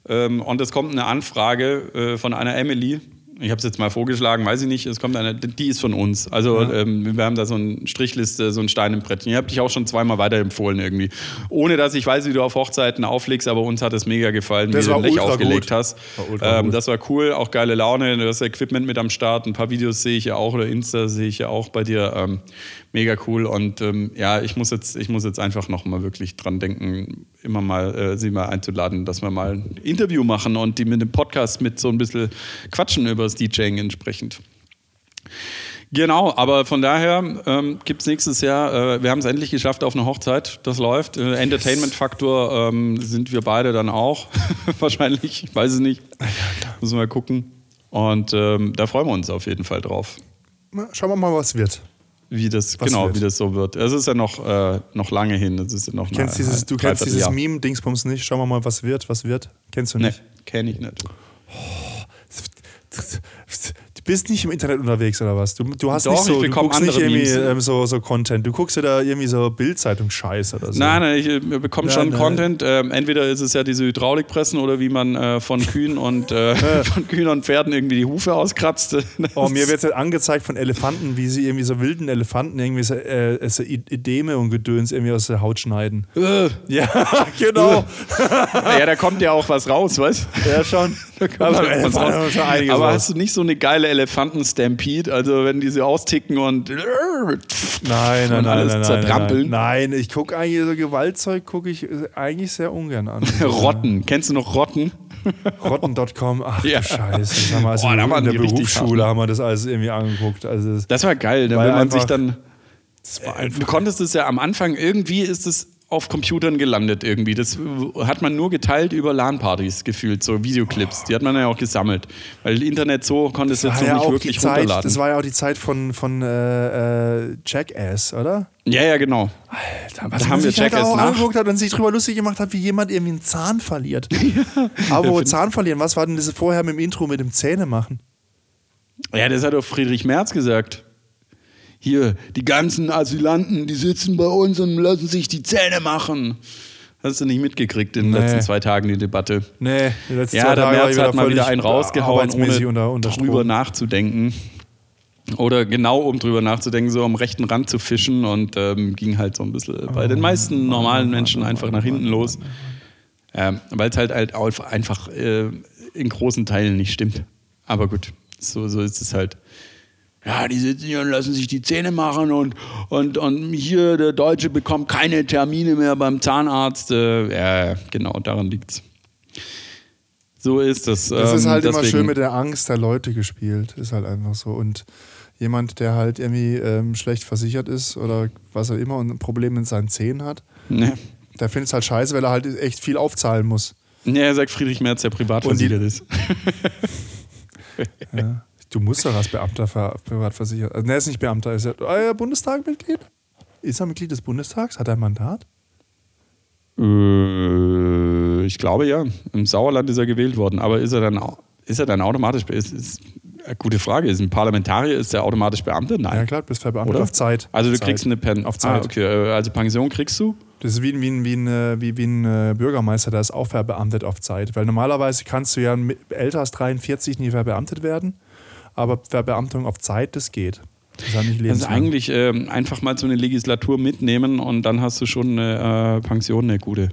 ähm, und es kommt eine Anfrage äh, von einer Emily, ich habe es jetzt mal vorgeschlagen, weiß ich nicht, es kommt eine, die ist von uns. Also ähm, wir haben da so eine Strichliste, so einen Stein im Brettchen. Ich habe dich auch schon zweimal weiterempfohlen irgendwie. Ohne dass ich weiß, wie du auf Hochzeiten auflegst, aber uns hat es mega gefallen, Das wie du den Lech aufgelegt gut. hast. War Ähm, das war cool, auch geile Laune, du hast Equipment mit am Start, ein paar Videos sehe ich ja auch oder Insta sehe ich ja auch bei dir. Ähm, mega cool und ähm, ja, ich muss jetzt, ich muss jetzt einfach noch mal wirklich dran denken, immer mal äh, sie mal einzuladen, dass wir mal ein Interview machen und die mit dem Podcast mit so ein bisschen quatschen über das DJing entsprechend. Genau, aber von daher ähm, gibt es nächstes Jahr, äh, wir haben es endlich geschafft auf eine Hochzeit, das läuft. Äh, Entertainment-Faktor ähm, sind wir beide dann auch, [LAUGHS] wahrscheinlich, ich weiß es nicht. Müssen wir mal gucken. Und ähm, da freuen wir uns auf jeden Fall drauf, Schauen wir mal, was wird. Wie das, Was genau, wird? wie das so wird. Es ist ja noch, äh, noch lange hin. Es ist ja noch Du kennst eine- dieses, du kennst dieses Dreivierteljahr. Meme-Dingsbums nicht. Schauen wir mal, was wird, was wird. Kennst du Nee, nicht? kenne ich nicht. Du bist nicht im Internet unterwegs oder was? Du, du hast Doch, nicht so, du guckst nicht irgendwie ähm, so, so Content. Du guckst dir da irgendwie so Bildzeitung-Scheiß oder so. Nein, nein, ich äh, bekomme Nein, schon nein. Content. Ähm, entweder ist es ja diese Hydraulikpressen oder wie man äh, von Kühen und äh, [LAUGHS] von Kühen und Pferden irgendwie die Hufe auskratzt. [LAUGHS] Oh, mir wird halt angezeigt von Elefanten, wie sie irgendwie so wilden Elefanten irgendwie so, äh, so Edeme und Gedöns irgendwie aus der Haut schneiden. Äh, Ja, [LAUGHS] genau. ja, da kommt ja auch was raus, weißt Ja, schon. [LAUGHS] Da kommt Aber Aber raus. hast du nicht so eine geile Elefanten-Stampede? Also, wenn die so austicken und. [LAUGHS] Nein, nein, und nein, alles nein, nein, zertrampeln. nein. Nein, ich gucke eigentlich so Gewaltzeug, gucke ich äh, eigentlich sehr ungern an. [LAUGHS] Rotten. Kennst du noch Rotten? Rotten.com, ach Ja. du Scheiße. Das haben wir also Boah, da in der Berufsschule haben wir das alles irgendwie angeguckt. Also das, war geil, da will man sich dann. das war Äh, einfach. Du konntest es ja am Anfang, irgendwie ist es auf Computern gelandet irgendwie. Das hat man nur geteilt über LAN-Partys gefühlt, so Videoclips. Die hat man ja auch gesammelt. Weil Internet so konntest du jetzt ja nicht auch wirklich Zeit, runterladen. das war ja auch die Zeit von, von äh, äh, Jackass, oder? ja, ja, genau. Da, Da haben wir sich halt Jackass auch nach. angeguckt hat und sich drüber lustig gemacht hat, wie jemand irgendwie einen Zahn verliert. [LAUGHS] Aber wo Zahn verlieren, was war denn das vorher mit dem Intro mit dem Zähne machen? Ja, das hat doch Friedrich Merz gesagt. Hier, die ganzen Asylanten, die sitzen bei uns und lassen sich die Zähne machen. Hast du nicht mitgekriegt in den Nee. letzten zwei Tagen die Debatte? Nee, die letzten Ja, zwei der Tage war Merz ich hat mal wieder einen rausgehauen, arbeitsmäßig ohne unter, unter drüber nachzudenken. Oder genau um drüber nachzudenken, so am rechten Rand zu fischen und ähm, ging halt so ein bisschen bei den meisten normalen Menschen einfach nach hinten los. Ähm, Weil es halt, halt einfach äh, in großen Teilen nicht stimmt. Aber gut, so, so ist es halt. Ja, die sitzen hier und lassen sich die Zähne machen und, und, und hier der Deutsche bekommt keine Termine mehr beim Zahnarzt. Äh, ja, genau, daran liegt's. So ist das. Es ist Ähm, halt immer deswegen- schön mit der Angst der Leute gespielt. Ist halt einfach so. Und jemand, der halt irgendwie ähm, schlecht versichert ist oder was auch immer und ein Problem mit seinen Zähnen hat, Ne. der findet es halt scheiße, weil er halt echt viel aufzahlen muss. Ja, er sagt Friedrich Merz, der privat versichert ist. [LAUGHS] Ja. Du musst doch als Beamter ver privat versichert. Also, ne, er ist nicht Beamter, er ist ja ah, ja, Bundestagmitglied. Ist er Mitglied des Bundestags? Hat er ein Mandat? Äh, ich glaube ja. Im Sauerland ist er gewählt worden. Aber ist er dann, ist er dann automatisch. Ist, ist, eine gute Frage. Ist ein Parlamentarier, ist er automatisch Beamter? Nein. Ja, klar, du bist verbeamtet auf Zeit. Also du Zeit. kriegst eine Pen Auf Zeit. Ah, okay. äh, Also Pension kriegst du? Das ist wie, ein- wie, wie, ein, äh, wie, wie ein äh, Bürgermeister, der ist auch verbeamtet auf Zeit. Weil normalerweise kannst du ja älter als 43 nie verbeamtet werden, aber Verbeamtung auf Zeit, das geht. Das ist Also eigentlich ähm, einfach mal so eine Legislatur mitnehmen und dann hast du schon eine äh, Pension, eine gute.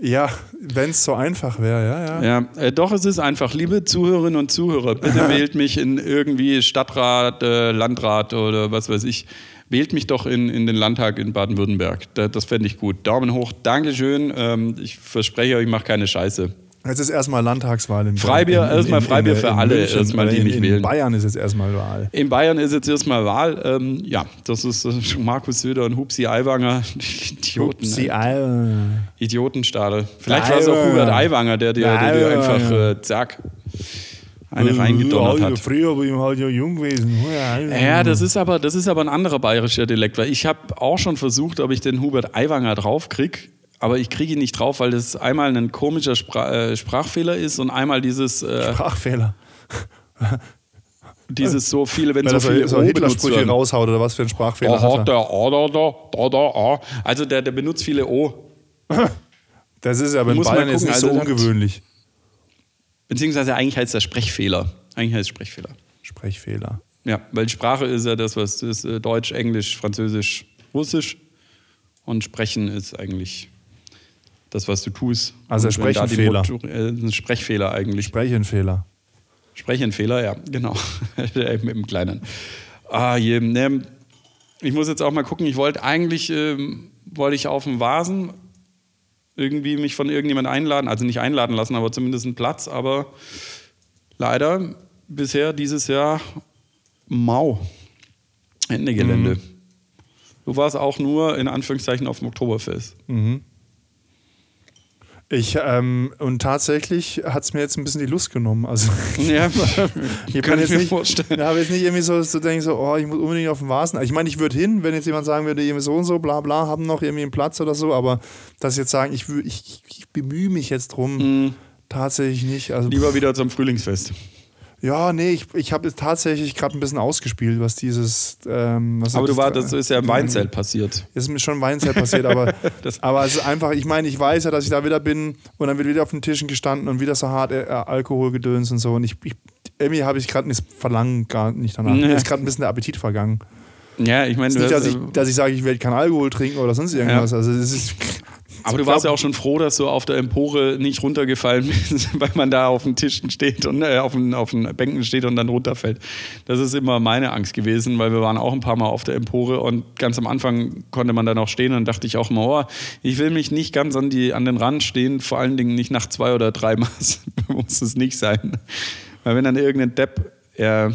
ja, wenn es so einfach wäre, ja, ja. Ja, äh, doch, es ist einfach. Liebe Zuhörerinnen und Zuhörer, bitte wählt mich in irgendwie Stadtrat, äh, Landrat oder was weiß ich. Wählt mich doch in, in den Landtag in Baden-Württemberg. Da, das fände ich gut. Daumen hoch, Dankeschön. Ähm, ich verspreche euch, ich mache keine Scheiße. Jetzt ist erstmal Landtagswahl in Freibier, erstmal Freibier für alle, München, erstmal, die in, nicht in wählen. Bayern ist jetzt erstmal Wahl. In Bayern ist jetzt erstmal Wahl. Ähm, ja, das ist äh, Markus Söder und Hupsi Aiwanger. [LAUGHS] Idioten. Äh, alle. Idiotenstadel. Vielleicht war es auch Aiwanger. Hubert Aiwanger, der dir, der dir einfach äh, zack eine reingedonnert hat. Früher bin ich halt ja jung gewesen. Ja, das ist aber, das ist aber ein anderer bayerischer Dialekt, weil ich habe auch schon versucht, ob ich den Hubert Aiwanger draufkrieg, aber ich kriege ihn nicht drauf, weil das einmal ein komischer Spra äh, Sprachfehler ist und einmal dieses, äh, Sprachfehler. dieses so viele, wenn Weil so viele so, Hitler-Sprüche raushaut oder was für ein Sprachfehler Da hat er. A, da, da, da. Also der, der benutzt viele O. Das ist aber mal Bayern gucken, nicht so also ungewöhnlich. Beziehungsweise eigentlich heißt der Sprechfehler. Eigentlich heißt es Sprechfehler. Sprechfehler. Ja, weil Sprache ist ja das, was ist äh, Deutsch, Englisch, Französisch, Russisch. Und Sprechen ist eigentlich das, was du tust. Also die Sprechenfehler. Motor- äh, ein Sprechfehler eigentlich. Sprechenfehler. Sprechenfehler, ja, genau. [LAUGHS] Mit dem Kleinen. Ah, je, ne, ich muss jetzt auch mal gucken. Ich wollte eigentlich, ähm, wollte ich auf dem Vasen irgendwie mich von irgendjemand einladen, also nicht einladen lassen, aber zumindest einen Platz. Aber leider bisher dieses Jahr mau. Ende Gelände. Du warst auch nur in Anführungszeichen auf dem Oktoberfest. Ich, ähm, und tatsächlich hat es mir jetzt ein bisschen die Lust genommen. Also, [LAUGHS] Ja, [LAUGHS] ich kann ich jetzt mir nicht, vorstellen. Ja, aber jetzt nicht irgendwie so, so denken, so, oh, ich muss unbedingt auf den Vasen. Ich meine, ich würde hin, wenn jetzt jemand sagen würde, irgendwie so und so, bla bla, haben noch irgendwie einen Platz oder so, aber dass jetzt sagen, ich, ich, ich bemühe mich jetzt drum, tatsächlich nicht. Also, Mhm. Lieber wieder zum Frühlingsfest. Ja, nee, ich, ich habe jetzt tatsächlich gerade ein bisschen ausgespielt, was dieses. Ähm, was Aber du das- war, das ist ja im Weinzelt passiert. ist mir schon Weinzeit passiert, aber, [LAUGHS] Das- aber es ist einfach, ich meine, ich weiß ja, dass ich da wieder bin und dann wird wieder auf den Tischen gestanden und wieder so hart äh, Alkoholgedöns und so und ich, ich irgendwie habe ich gerade das Verlangen gar nicht danach. Ja. Mir ist gerade ein bisschen der Appetit vergangen. Ja, ich meine, nicht, dass ich, dass ich sage, ich werde keinen Alkohol trinken oder sonst irgendwas. Also es ist, aber du warst ja auch schon froh, dass du auf der Empore nicht runtergefallen bist, [LAUGHS] weil man da auf den Tischen steht und äh, auf, den, auf den Bänken steht und dann runterfällt. Das ist immer meine Angst gewesen, weil wir waren auch ein paar Mal auf der Empore und ganz am Anfang konnte man da noch stehen und dachte ich auch immer, oh, ich will mich nicht ganz an, die, an den Rand stehen, vor allen Dingen nicht nach zwei oder drei Maß [LAUGHS] muss es nicht sein. Weil wenn dann irgendein Depp, ja,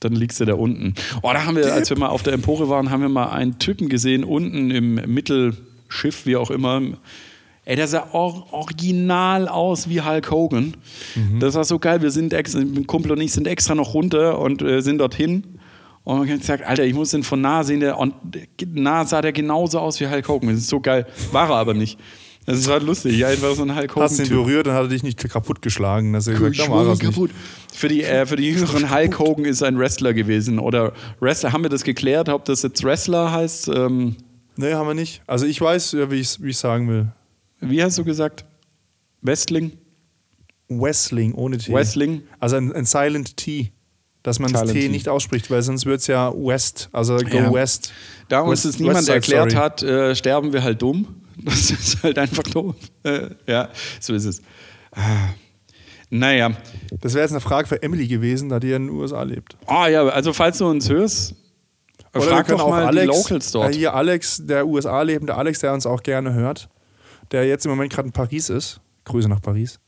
dann liegst du da unten. Oh, da haben wir, als wir mal auf der Empore waren, haben wir mal einen Typen gesehen, unten im Mittelschiff, wie auch immer. Ey, der sah or original aus wie Hulk Hogan. Das war so geil. Wir sind mein Kumpel und ich sind extra noch runter und äh, sind dorthin. Und man hat gesagt, Alter, ich muss den von nah sehen. Der, und nah sah der genauso aus wie Hulk Hogan. Das ist so geil. War er aber nicht. Das war lustig. Ja, einfach so ein Hulk Hogan. hast ihn berührt und hat er dich nicht kaputt geschlagen. Dass er gesagt, da war nicht. kaputt. Für die, äh, für die Jüngeren, Hulk Hogan ist ein Wrestler gewesen. Oder Wrestler, haben wir das geklärt, ob das jetzt Wrestler heißt? Ähm, Nee, haben wir nicht. Also ich weiß, wie ich es sagen will. wie hast du gesagt? Wrestling? Wrestling ohne T. Wrestling? Also ein, ein Silent T. Dass man das Silent T T. nicht ausspricht, weil sonst wird es ja West, also Go Ja. West. Da uns das niemand erklärt Story. hat, äh, sterben wir halt dumm. Das ist halt einfach doof. Äh, ja, so ist es. Ah. Naja. Das wäre jetzt eine Frage für Emily gewesen, da die ja in den USA lebt. Ah ja, also falls du uns hörst, Oder frag wir können auch mal Alex, äh, hier Alex, der USA lebende Alex, der uns auch gerne hört, der jetzt im Moment gerade in Paris ist. Grüße nach Paris.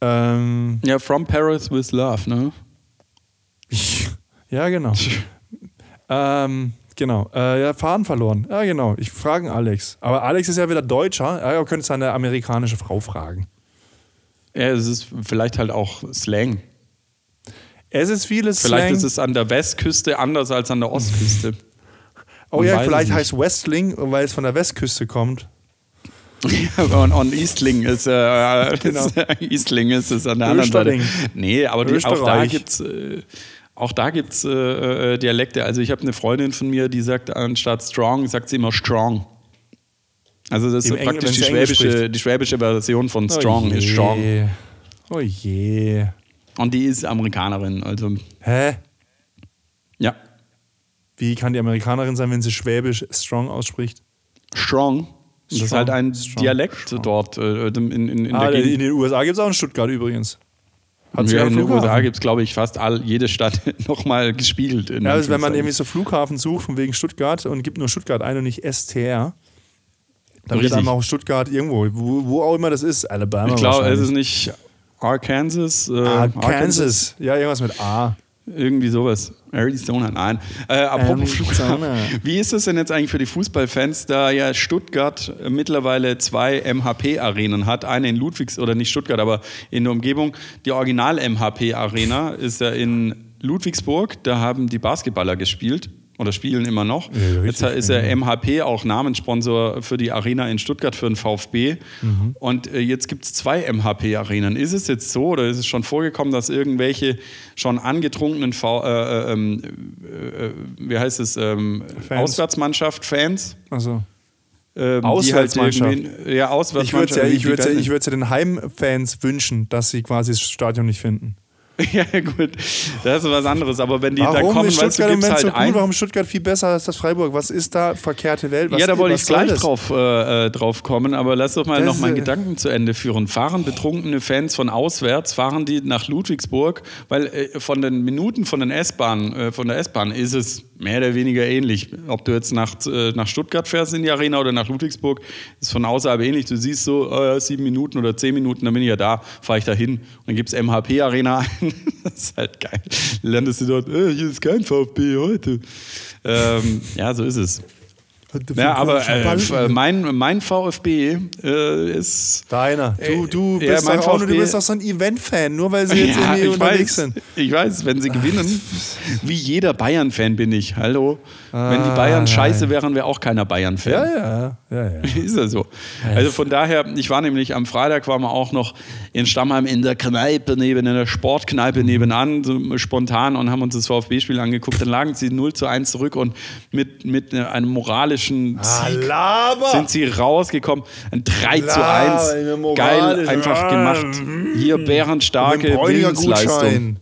Ähm, Ja, From Paris with Love, ne? [LAUGHS] ja, genau. [LAUGHS] ähm, genau. Äh, ja, Faden verloren. Ja, genau. Ich frage Alex. Aber Alex ist ja wieder Deutscher. Ja, er könnte seine amerikanische Frau fragen. Ja, es ist vielleicht halt auch Slang. Es ist vieles Vielleicht Slang. ist es an der Westküste anders als an der Ostküste. oh ja, es vielleicht heißt Westling, weil es von der Westküste kommt. [LAUGHS] und, und Eastling ist, äh, [LAUGHS] Genau. ist Eastling ist es an der anderen Seite. Nee, aber die, auch da Österreich. gibt's äh, auch da gibt's äh, äh, Dialekte. Also ich habe eine Freundin von mir, die sagt anstatt strong, sagt sie immer strong. Also das ist Im so Engl- praktisch die schwäbische, die schwäbische Version von strong oh ist strong. Oh je. Und die ist Amerikanerin, also Hä? ja. Wie kann die Amerikanerin sein, wenn sie Schwäbisch strong ausspricht? Strong. Das ist halt ein strong, Dialekt strong. dort äh, in, in, in ah, in den USA gibt es auch in Stuttgart übrigens. Hat sie Ja, in den. USA gibt es, glaube ich, fast all, jede Stadt [LAUGHS] nochmal gespiegelt. In Ja, also wenn man irgendwie so Flughafen sucht, von wegen Stuttgart und gibt nur Stuttgart ein und nicht STR, dann wird Richtig. dann auch Stuttgart irgendwo, wo, wo auch immer das ist, Alabama Ich glaube, es ist nicht Arkansas. Äh, ah, Kansas. Ja, irgendwas mit A. Irgendwie sowas. Arizona, nein. Äh, apropos Arizona. Wie ist das denn jetzt eigentlich für die Fußballfans, da ja Stuttgart mittlerweile zwei MHP-Arenen hat? Eine in Ludwigs, oder nicht Stuttgart, aber in der Umgebung. Die Original-MHP-Arena ist ja in Ludwigsburg. Da haben die Basketballer gespielt. Oder spielen immer noch. Ja, Jetzt ist der MHP auch Namenssponsor für die Arena in Stuttgart für den VfB. Mhm. Und äh, jetzt gibt es zwei MHP-Arenen. Ist es jetzt so oder ist es schon vorgekommen, dass irgendwelche schon angetrunkenen v äh, äh, ähm, äh, äh, wie heißt es, ähm, Fans. Auswärtsmannschaft, Fans? Also. ähm, Auswärtsmannschaft. Die halt ja, Ich Auswärtsmannschaft. würde ja, ich die- würd's ja, ich würd's ja den Heimfans wünschen, dass sie quasi das Stadion nicht finden. [LAUGHS] Ja, gut, das ist was anderes. Aber wenn die da Warum kommen, ist weißt du, Moment halt so gut? ein. Warum Stuttgart viel besser als das Freiburg? Was ist da verkehrte Welt? Was, ja, da wollte ich gleich das? drauf, äh, äh, drauf kommen, aber lass doch mal Das noch meinen äh, Gedanken zu Ende führen. Fahren betrunkene Fans von auswärts, fahren die nach Ludwigsburg, weil äh, von den Minuten von den S-Bahn, äh, von der S-Bahn ist es mehr oder weniger ähnlich. Ob du jetzt nach, äh, nach Stuttgart fährst in die Arena oder nach Ludwigsburg, ist von außerhalb ähnlich. Du siehst so, ja, sieben Minuten oder zehn Minuten, dann bin ich ja da, fahre ich da hin. Und dann gibt es MHP-Arena ein. [LAUGHS] das ist halt geil. Landest du dort, äh, hier ist kein VfB heute. Ähm, ja, so ist es. Ja, aber äh, äh, mein, mein VfB äh, ist. Deiner. Du, du Äh, ja, bist mein doch auch nur, du VfB bist doch so ein Event-Fan, nur weil sie [LAUGHS] jetzt Ja, irgendwie ich unterwegs weiß, sind. ich weiß, wenn sie [LAUGHS] gewinnen, wie jeder Bayern-Fan bin ich. Hallo? Wenn die Ah, Bayern nein. scheiße wären, wäre auch keiner Bayern-Fan. Ja, ja, ja, ja. [LAUGHS] Ist ja so. Also von daher, ich war nämlich am Freitag, waren wir auch noch in Stammheim in der Kneipe neben, in der Sportkneipe nebenan, so spontan und haben uns das VfB-Spiel angeguckt. Dann lagen sie 0 zu 1 zurück und mit, mit einem moralischen Sieg Laber! sind sie rausgekommen. Ein 3 zu Laber, 1. eine moralische- Geil, einfach gemacht. Hier bärenstarke Willensleistung.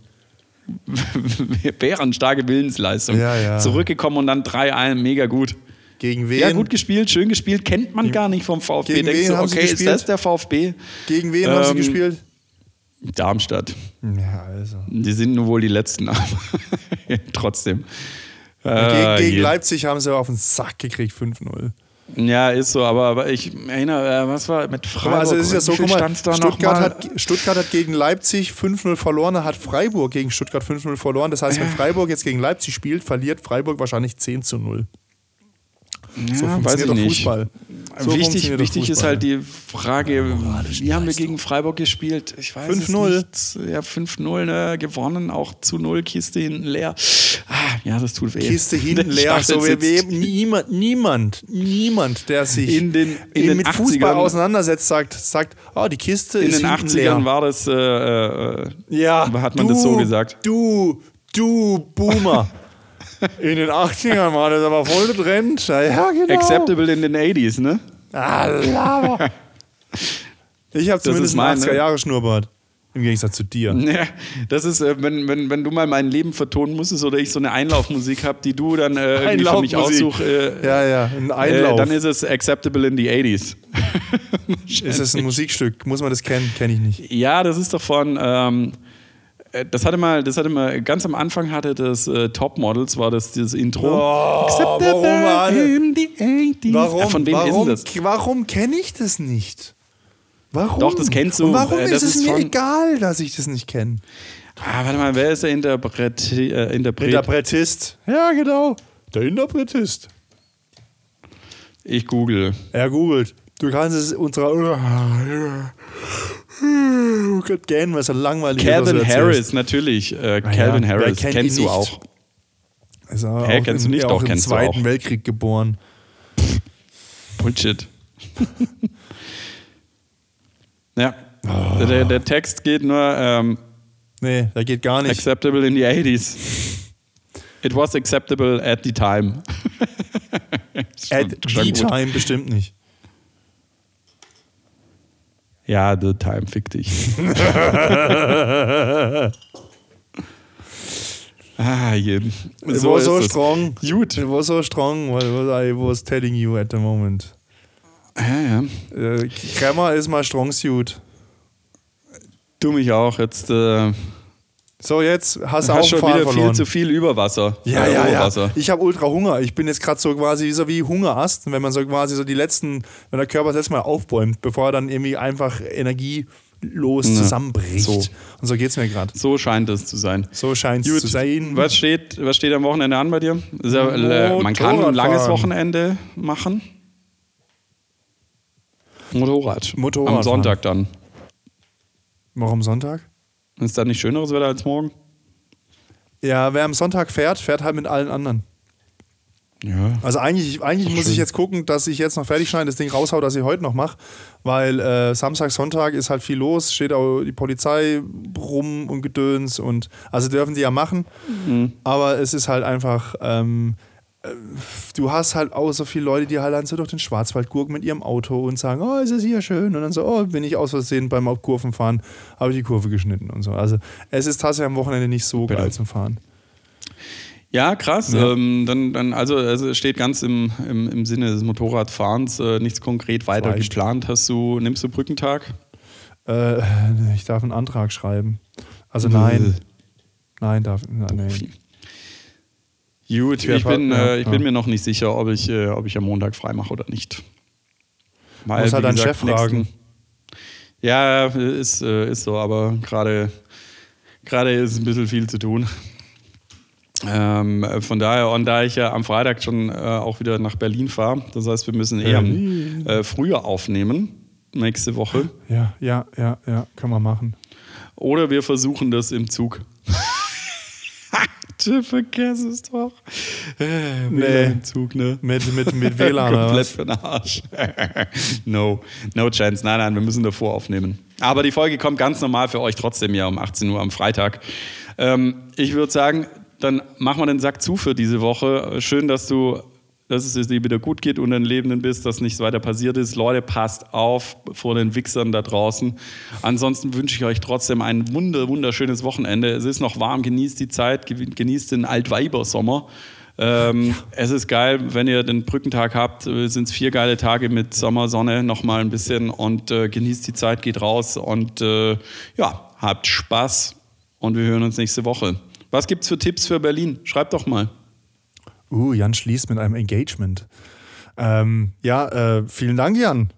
[LAUGHS] Bärenstarke Willensleistung. Ja, ja. Zurückgekommen und dann 3-1, mega gut. Gegen wen? Ja, gut gespielt, schön gespielt, kennt man gar nicht vom VfB. gegen Denkst wen du, haben sie okay, ist gespielt? das der VfB? Gegen wen haben sie Ähm, gespielt? Darmstadt. Ja, also. Die sind nur wohl die Letzten, [LAUGHS] aber trotzdem. Gegen, Äh, gegen hier. Leipzig haben sie auf den Sack gekriegt, 5-0. Ja, ist so, aber, aber ich erinnere, äh, was war mit mal, Freiburg? also es ist ja so, guck mal, Stuttgart, hat, Stuttgart hat gegen Leipzig 5-0 verloren, hat Freiburg gegen Stuttgart 5-0 verloren. Das heißt, wenn Freiburg jetzt gegen Leipzig spielt, verliert Freiburg wahrscheinlich 10 zu 0. So Ja, weiß funktioniert ich doch. Fußball. So wichtig wichtig ist Fußball. halt die Frage, wie haben wir gegen Freiburg gespielt? Ich weiß es 5-0. nicht. Ja, 5-0 ne, gewonnen, auch zu 0, Kiste hinten leer. Ah, ja, das tut weh. Kiste [LAUGHS] hinten leer. So, wir, niemand, niemand, niemand, der sich In den- in den mit Fußball 80ern auseinandersetzt, sagt, sagt oh, die Kiste In ist den hinten 80ern leer. war das, äh, äh, Ja, hat man du, das so gesagt. Du, du Boomer. [LAUGHS] In den 80ern war das aber voll der Trend. Ja, genau. acceptable in den 80s, ne? Ah, Laber. [LAUGHS] Ich habe zumindest mein, einen ne? 80er Jahre Schnurrbart. Im Gegensatz zu dir. Ja, das ist, äh, wenn, wenn, wenn du mal mein Leben vertonen musstest oder ich so eine Einlaufmusik habe, die du dann äh, irgendwie für mich aussuchst, äh, Ja, ja, ein äh, Einlauf. dann ist es acceptable in the 80s. ist es ein [LAUGHS] Musikstück? Muss man das kennen? Kenne ich nicht. Ja, das ist doch von. Ähm, äh, das hatte mal, das hatte mal ganz am Anfang hatte das äh, Top Models war das dieses Intro. Oh, Acceptable warum alle? in the 80s. Warum, Ja, von wem warum, ist denn das? Warum kenne ich das nicht? Warum? Doch, das kennst du. Und warum Äh, ist es ist mir egal, dass ich das nicht kenne? Ah, warte mal, wer ist der Interpret, äh, Interpret? Interpretist. Ja, genau. Der Interpretist. ich google. Er googelt. Du kannst es unserer. Oh Gott, gähnen, was so langweilig Calvin. Harris, natürlich. Äh, Calvin ja, Harris, kennt kennst du auch. Er Hä, auch kennst im, du nicht? Auch Doch, im Zweiten auch. Weltkrieg geboren. Bullshit. [LAUGHS] ja. Der, der, der Text geht nur ähm, Nee, der geht gar nicht. acceptable in the 80s. It was acceptable at the time. [LAUGHS] At the time bestimmt nicht. Ja, the time, fick dich. [LAUGHS] ah, je. It So was so es. strong. Gut. It was so strong what, what I was telling you at the moment. Ja, ja. Äh, ist mal strong suit. Du mich auch. Jetzt äh, So, jetzt hast du auch schon wieder viel verloren. zu viel Überwasser. Ja, Äh, ja, ja. Ich habe ultra Hunger. Ich bin jetzt gerade so quasi so wie Hungerast, wenn man so quasi so die letzten, wenn der Körper das letzte Mal aufbäumt, bevor er dann irgendwie einfach energielos Na, zusammenbricht. so. Und so geht's mir gerade. So scheint es zu sein. So scheint es zu sein. Was steht, was steht am Wochenende an bei dir? Ja, äh, man kann ein langes. Wochenende machen. Motorrad. Motorradfahren. Am Sonntag dann. Warum Sonntag? Ist da nicht schöneres Wetter als morgen? Ja, wer am Sonntag fährt, fährt halt mit allen anderen. Ja. Also eigentlich, eigentlich muss ich jetzt gucken, dass ich jetzt noch fertig schneide, das Ding raushau, das ich heute noch mache, weil äh, Samstag, Sonntag ist halt viel los, steht auch die Polizei rum und Gedöns und also dürfen die ja machen, aber es ist halt einfach, ähm, äh, du hast halt auch so viele Leute, die halt dann so durch den Schwarzwald gurken mit ihrem Auto und sagen, oh, ist es hier schön und dann so, oh, bin ich aus Versehen beim Kurvenfahren, habe ich die Kurve geschnitten und so. Also es ist tatsächlich am Wochenende nicht so Bitte. geil zum Fahren. Ja, krass. Ja. Ähm, dann, dann, also, also es steht ganz im, im, im Sinne des Motorradfahrens äh, nichts konkret weiter Reicht. geplant. Hast du, nimmst du Brückentag? Äh, ich darf einen Antrag schreiben. Also nein. Nein, darf. Nein. Gut, Ja, ich, bin, ja, äh, ich bin ja. mir noch nicht sicher, ob ich, äh, ob ich am Montag frei mache oder nicht. Weil, Muss halt deinen Chef fragen. Ja, ist, äh, ist so, aber gerade ist ein bisschen viel zu tun. Ähm, von daher, und da ich ja am Freitag schon äh, auch wieder nach Berlin fahre, das heißt, wir müssen eher Berlin. äh, früher aufnehmen, nächste Woche. Ja, ja, ja, ja, kann man machen. Oder wir versuchen das im Zug. Du vergiss es doch. Äh, Nee. Im Zug, ne? Mit, mit, mit WLAN [LAUGHS] Komplett für den Arsch. [LAUGHS] no, no chance. Nein, nein, wir müssen davor aufnehmen. Aber die Folge kommt ganz normal für euch trotzdem ja um 18 Uhr am Freitag. Ähm, ich würde sagen, dann machen wir den Sack zu für diese Woche. Schön, dass du, dass es dir wieder gut geht und ein Lebenden bist, dass nichts weiter passiert ist. Leute, passt auf vor den Wichsern da draußen. Ansonsten wünsche ich euch trotzdem ein wunder, wunderschönes Wochenende. Es ist noch warm, genießt die Zeit, genießt den Altweibersommer. Ähm, Es ist geil, wenn ihr den Brückentag habt, sind es vier geile Tage mit Sommersonne nochmal ein bisschen und äh, genießt die Zeit, geht raus und äh, ja, habt Spaß und wir hören uns nächste Woche. Was gibt's für Tipps für Berlin? Schreibt doch mal. Uh, Jan schließt mit einem Engagement. Ähm, ja, äh, vielen Dank, Jan.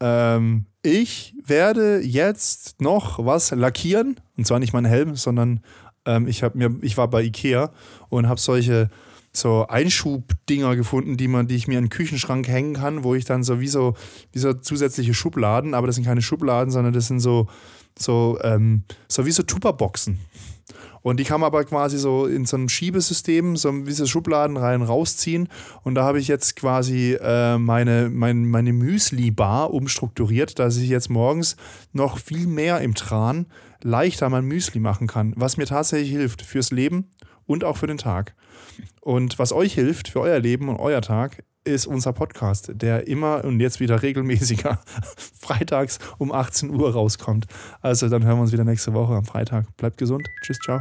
Ähm, ich werde jetzt noch was lackieren. Und zwar nicht meinen Helm, sondern ähm, ich, mir, ich war bei Ikea und habe solche so Einschubdinger gefunden, die, man, die ich mir in den Küchenschrank hängen kann, wo ich dann so wie so, wie so zusätzliche Schubladen, aber das sind keine Schubladen, sondern das sind so, so, ähm, so wie so Tupperboxen. Und die kann man aber quasi so in so einem Schiebesystem, so wie so Schubladen rein rausziehen. Und da habe ich jetzt quasi äh, meine, mein, meine Müsli-Bar umstrukturiert, dass ich jetzt morgens noch viel mehr im Tran leichter mein Müsli machen kann, was mir tatsächlich hilft fürs Leben und auch für den Tag. Und was euch hilft für euer Leben und euer Tag, ist unser Podcast, der immer und jetzt wieder regelmäßiger [LAUGHS] freitags um 18 Uhr rauskommt. Also dann hören wir uns wieder nächste Woche am Freitag. Bleibt gesund. Tschüss, ciao.